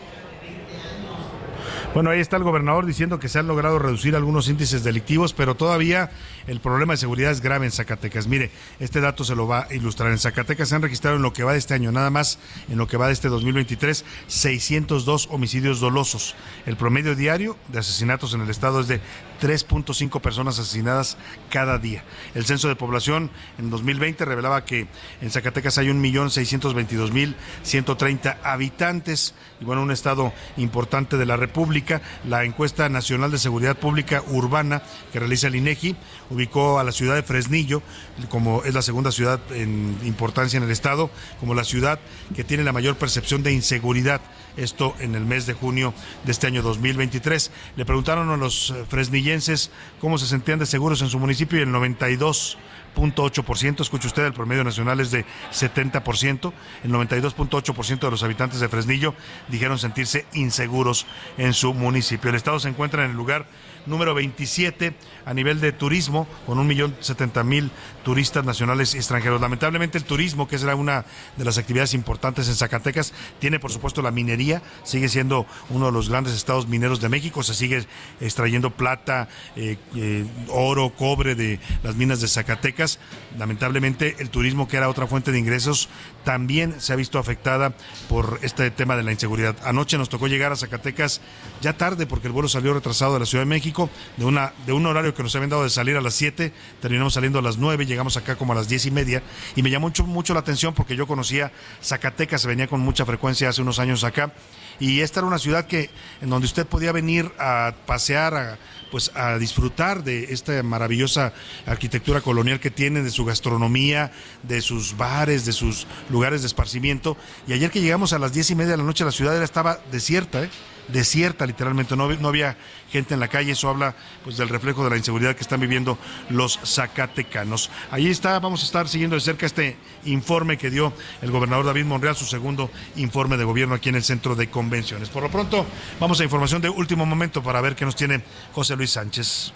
Bueno, ahí está el gobernador diciendo que se han logrado reducir algunos índices delictivos, pero todavía el problema de seguridad es grave en Zacatecas. Mire, este dato se lo va a ilustrar. En Zacatecas se han registrado en lo que va de este año, nada más en lo que va de este 2023, 602 homicidios dolosos. El promedio diario de asesinatos en el estado es de 3.5 personas asesinadas cada día. El censo de población en 2020 revelaba que en Zacatecas hay 1.622.130 habitantes y bueno, un estado importante de la República. La encuesta nacional de seguridad pública urbana que realiza el INEGI ubicó a la ciudad de Fresnillo como es la segunda ciudad en importancia en el estado, como la ciudad que tiene la mayor percepción de inseguridad esto en el mes de junio de este año 2023. Le preguntaron a los eh, fresnillenses cómo se sentían de seguros en su municipio y el 92.8%, escuche usted, el promedio nacional es de 70%, el 92.8% de los habitantes de Fresnillo dijeron sentirse inseguros en su municipio. El estado se encuentra en el lugar número 27 a nivel de turismo, con un millón setenta mil turistas nacionales y extranjeros. Lamentablemente el turismo, que es una de las actividades importantes en Zacatecas, tiene por supuesto la minería, sigue siendo uno de los grandes estados mineros de México, se sigue extrayendo plata, eh, eh, oro, cobre de las minas de Zacatecas. Lamentablemente el turismo, que era otra fuente de ingresos, también se ha visto afectada por este tema de la inseguridad. Anoche nos tocó llegar a Zacatecas ya tarde porque el vuelo salió retrasado de la Ciudad de México, de, una, de un horario que nos habían dado de salir a las 7, terminamos saliendo a las 9, llegamos acá como a las 10 y media y me llamó mucho, mucho la atención porque yo conocía Zacatecas, se venía con mucha frecuencia hace unos años acá y esta era una ciudad que en donde usted podía venir a pasear, a, pues a disfrutar de esta maravillosa arquitectura colonial que tiene, de su gastronomía, de sus bares, de sus lugares de esparcimiento. Y ayer que llegamos a las diez y media de la noche, la ciudad estaba desierta, ¿eh? Desierta literalmente, no, no, había gente en la calle, eso habla pues del reflejo de la inseguridad que están viviendo los zacatecanos. Ahí está, vamos a estar siguiendo de cerca este informe que dio el gobernador David Monreal, su segundo informe de gobierno aquí en el centro de convenciones. Por lo pronto, vamos a información de último momento para ver qué nos tiene José Luis Sánchez.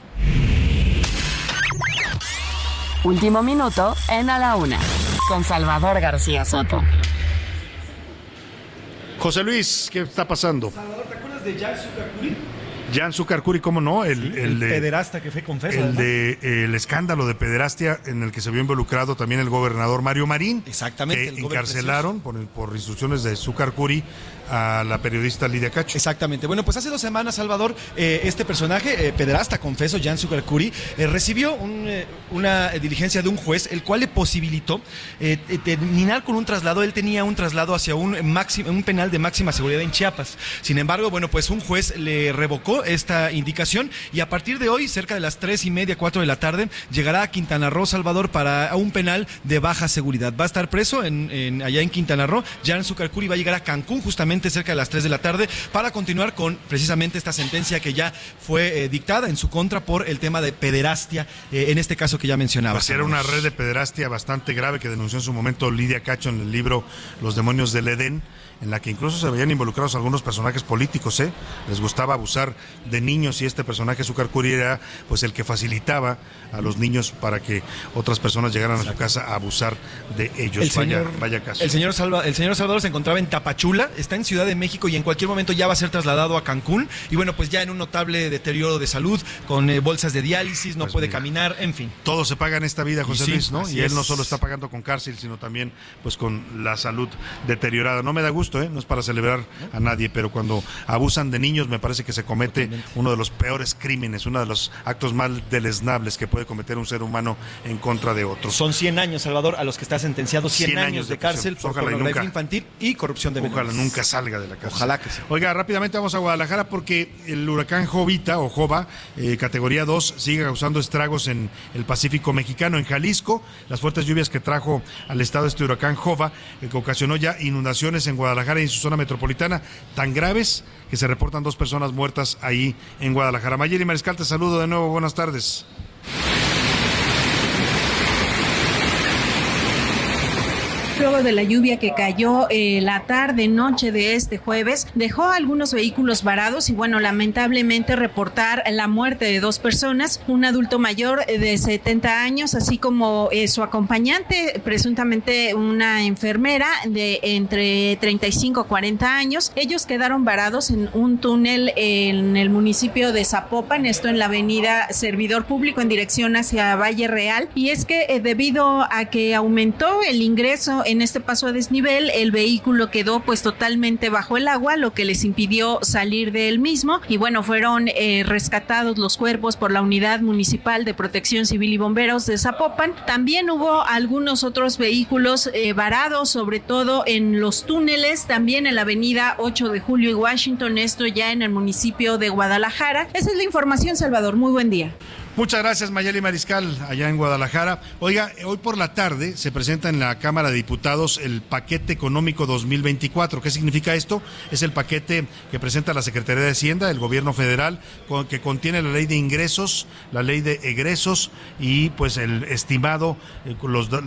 Último minuto en A la Una, con Salvador García Soto. José Luis, ¿qué está pasando? Salvador, ¿te acuerdas de Jan Sucacuri? Jan Sucacuri, ¿cómo no? El, el, de, pederasta que fue confeso. El de el escándalo de pederastia en el que se vio involucrado también el gobernador Mario Marín. Exactamente. Que encarcelaron por, por, instrucciones de Sucacuri a la periodista Lidia Cacho. Exactamente. Bueno, pues hace dos semanas, Salvador, eh, este personaje, eh, pederasta, confeso, Jan Sugarcuri, eh, recibió un, una diligencia de un juez, el cual le posibilitó terminar con un traslado. Él tenía un traslado hacia un, máximo, un penal de máxima seguridad en Chiapas. Sin embargo, bueno, pues un juez le revocó esta indicación y a partir de hoy, cerca de las tres y media, cuatro de la tarde, llegará a Quintana Roo, Salvador, para un penal de baja seguridad. Va a estar preso en, en allá en Quintana Roo. Jan Sugarcuri va a llegar a Cancún justamente cerca de las 3 de la tarde para continuar con precisamente esta sentencia que ya fue eh, dictada en su contra por el tema de pederastia, eh, en este caso que ya mencionaba. Pues era una red de pederastia bastante grave que denunció en su momento Lidia Cacho en el libro Los demonios del Edén en la que incluso se veían involucrados algunos personajes políticos, ¿eh? Les gustaba abusar de niños y este personaje, Zucar Curi, era pues el que facilitaba a los niños para que otras personas llegaran a su casa a abusar de ellos. El vaya, señor, vaya caso. El señor, Salva, el señor Salvador se encontraba en Tapachula, está en Ciudad de México y en cualquier momento ya va a ser trasladado a Cancún. Y bueno, pues ya en un notable deterioro de salud, con eh, bolsas de diálisis, no Pues puede mira. caminar, en fin. Todo se paga en esta vida, José sí, Luis, ¿no? Y él es. no solo está pagando con cárcel, sino también pues con la salud deteriorada. No me da gusto, ¿eh? No es para celebrar a nadie, pero cuando abusan de niños me parece que se comete uno de los peores crímenes, uno de los actos más deleznables que puede cometer un ser humano en contra de otro. Son 100 años, Salvador, a los que está sentenciado 100, 100 años de cárcel por Ojalá pornografía infantil y corrupción de Ojalá menores. nunca salga de la cárcel. Ojalá que sí. Oiga, rápidamente vamos a Guadalajara porque el huracán Jovita o Jova, eh, categoría 2, sigue causando estragos en el Pacífico mexicano. En Jalisco, las fuertes lluvias que trajo al estado este huracán Jova, eh, que ocasionó ya inundaciones en Guadalajara Guadalajara y en su zona metropolitana, tan graves que se reportan dos personas muertas ahí en Guadalajara. Mayeli Mariscal, te saludo de nuevo, buenas tardes. Luego de la lluvia que cayó eh, la tarde, noche de este jueves, dejó algunos vehículos varados y bueno, lamentablemente reportar la muerte de dos personas, un adulto mayor de 70 años, así como eh, su acompañante, presuntamente una enfermera de entre 35 y 40 años. Ellos quedaron varados en un túnel en el municipio de Zapopan, esto en la avenida Servidor Público en dirección hacia Valle Real. Y es que eh, debido a que aumentó el ingreso en este paso a desnivel, el vehículo quedó pues totalmente bajo el agua, lo que les impidió salir de él mismo. Y bueno, fueron eh, rescatados los cuerpos por la Unidad Municipal de Protección Civil y Bomberos de Zapopan. También hubo algunos otros vehículos eh, varados, sobre todo en los túneles, también en la avenida 8 de Julio y Washington, esto ya en el municipio de Guadalajara. Esa es la información, Salvador. Muy buen día. Muchas gracias, Mayeli Mariscal, allá en Guadalajara. Oiga, hoy por la tarde se presenta en la Cámara de Diputados el paquete económico 2024. ¿Qué significa esto? Es el paquete que presenta la Secretaría de Hacienda, el Gobierno Federal, que contiene la ley de ingresos, la ley de egresos y pues el estimado, eh,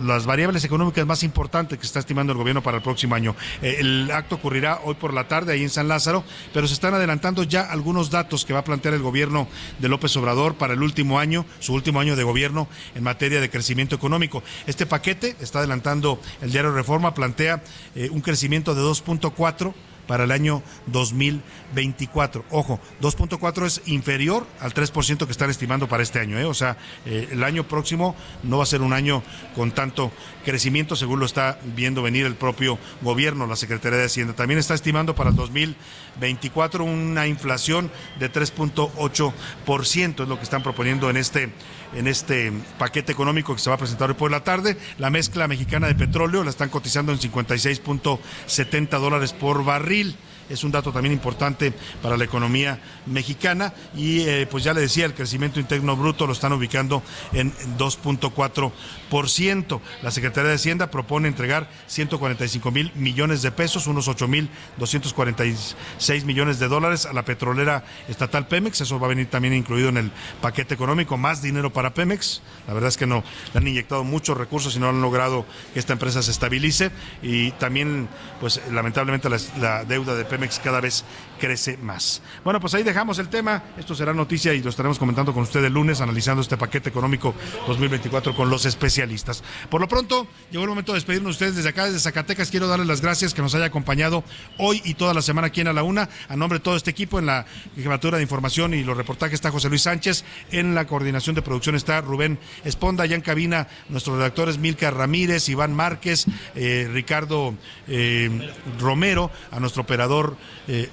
las variables económicas más importantes que está estimando el gobierno para el próximo año. Eh, el acto ocurrirá hoy por la tarde ahí en San Lázaro, pero se están adelantando ya algunos datos que va a plantear el gobierno de López Obrador para el último año, su último año de gobierno en materia de crecimiento económico. Este paquete, está adelantando el diario Reforma, plantea eh, un crecimiento de 2.4 para el año 2024. Ojo, 2.4 es inferior al 3% que están estimando para este año. ¿eh? O sea, eh, el año próximo no va a ser un año con tanto crecimiento, según lo está viendo venir el propio gobierno, la Secretaría de Hacienda. También está estimando para el 2024 una inflación de 3.8%, es lo que están proponiendo en este en este paquete económico que se va a presentar hoy por la tarde. La mezcla mexicana de petróleo la están cotizando en 56.70 dólares por barril abril es un dato también importante para la economía mexicana. Y eh, pues ya le decía, el crecimiento interno bruto lo están ubicando en 2.4%. La Secretaría de Hacienda propone entregar 145 mil millones de pesos, unos 8 mil 246 millones de dólares a la petrolera estatal Pemex, eso va a venir también incluido en el paquete económico, más dinero para Pemex, la verdad es que no, le han inyectado muchos recursos y no han logrado que esta empresa se estabilice. Y también pues lamentablemente la, la deuda de Pemex Pemex cada vez crece más. Bueno, pues ahí dejamos el tema. Esto será noticia y lo estaremos comentando con usted el lunes, analizando este paquete económico 2024 con los especialistas. Por lo pronto, llegó el momento de despedirnos de ustedes desde acá, desde Zacatecas. Quiero darles las gracias que nos haya acompañado hoy y toda la semana aquí en A la Una. A nombre de todo este equipo, en la jefatura de información y los reportajes está José Luis Sánchez. En la coordinación de producción está Rubén Esponda. Ya en cabina, nuestros redactores Milka Ramírez, Iván Márquez, eh, Ricardo eh, Romero, a nuestro operador eh,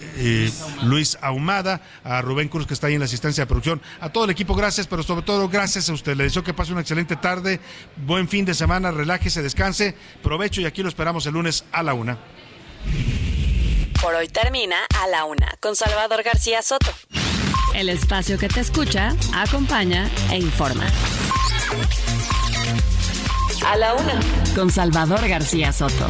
eh, Luis Ahumada, a Rubén Cruz que está ahí en la asistencia de producción, a todo el equipo, gracias, pero sobre todo gracias a usted. Le deseo que pase una excelente tarde, buen fin de semana, relájese, descanse, provecho y aquí lo esperamos el lunes a la una. Por hoy termina a la una con Salvador García Soto. El espacio que te escucha, acompaña e informa. A la una con Salvador García Soto.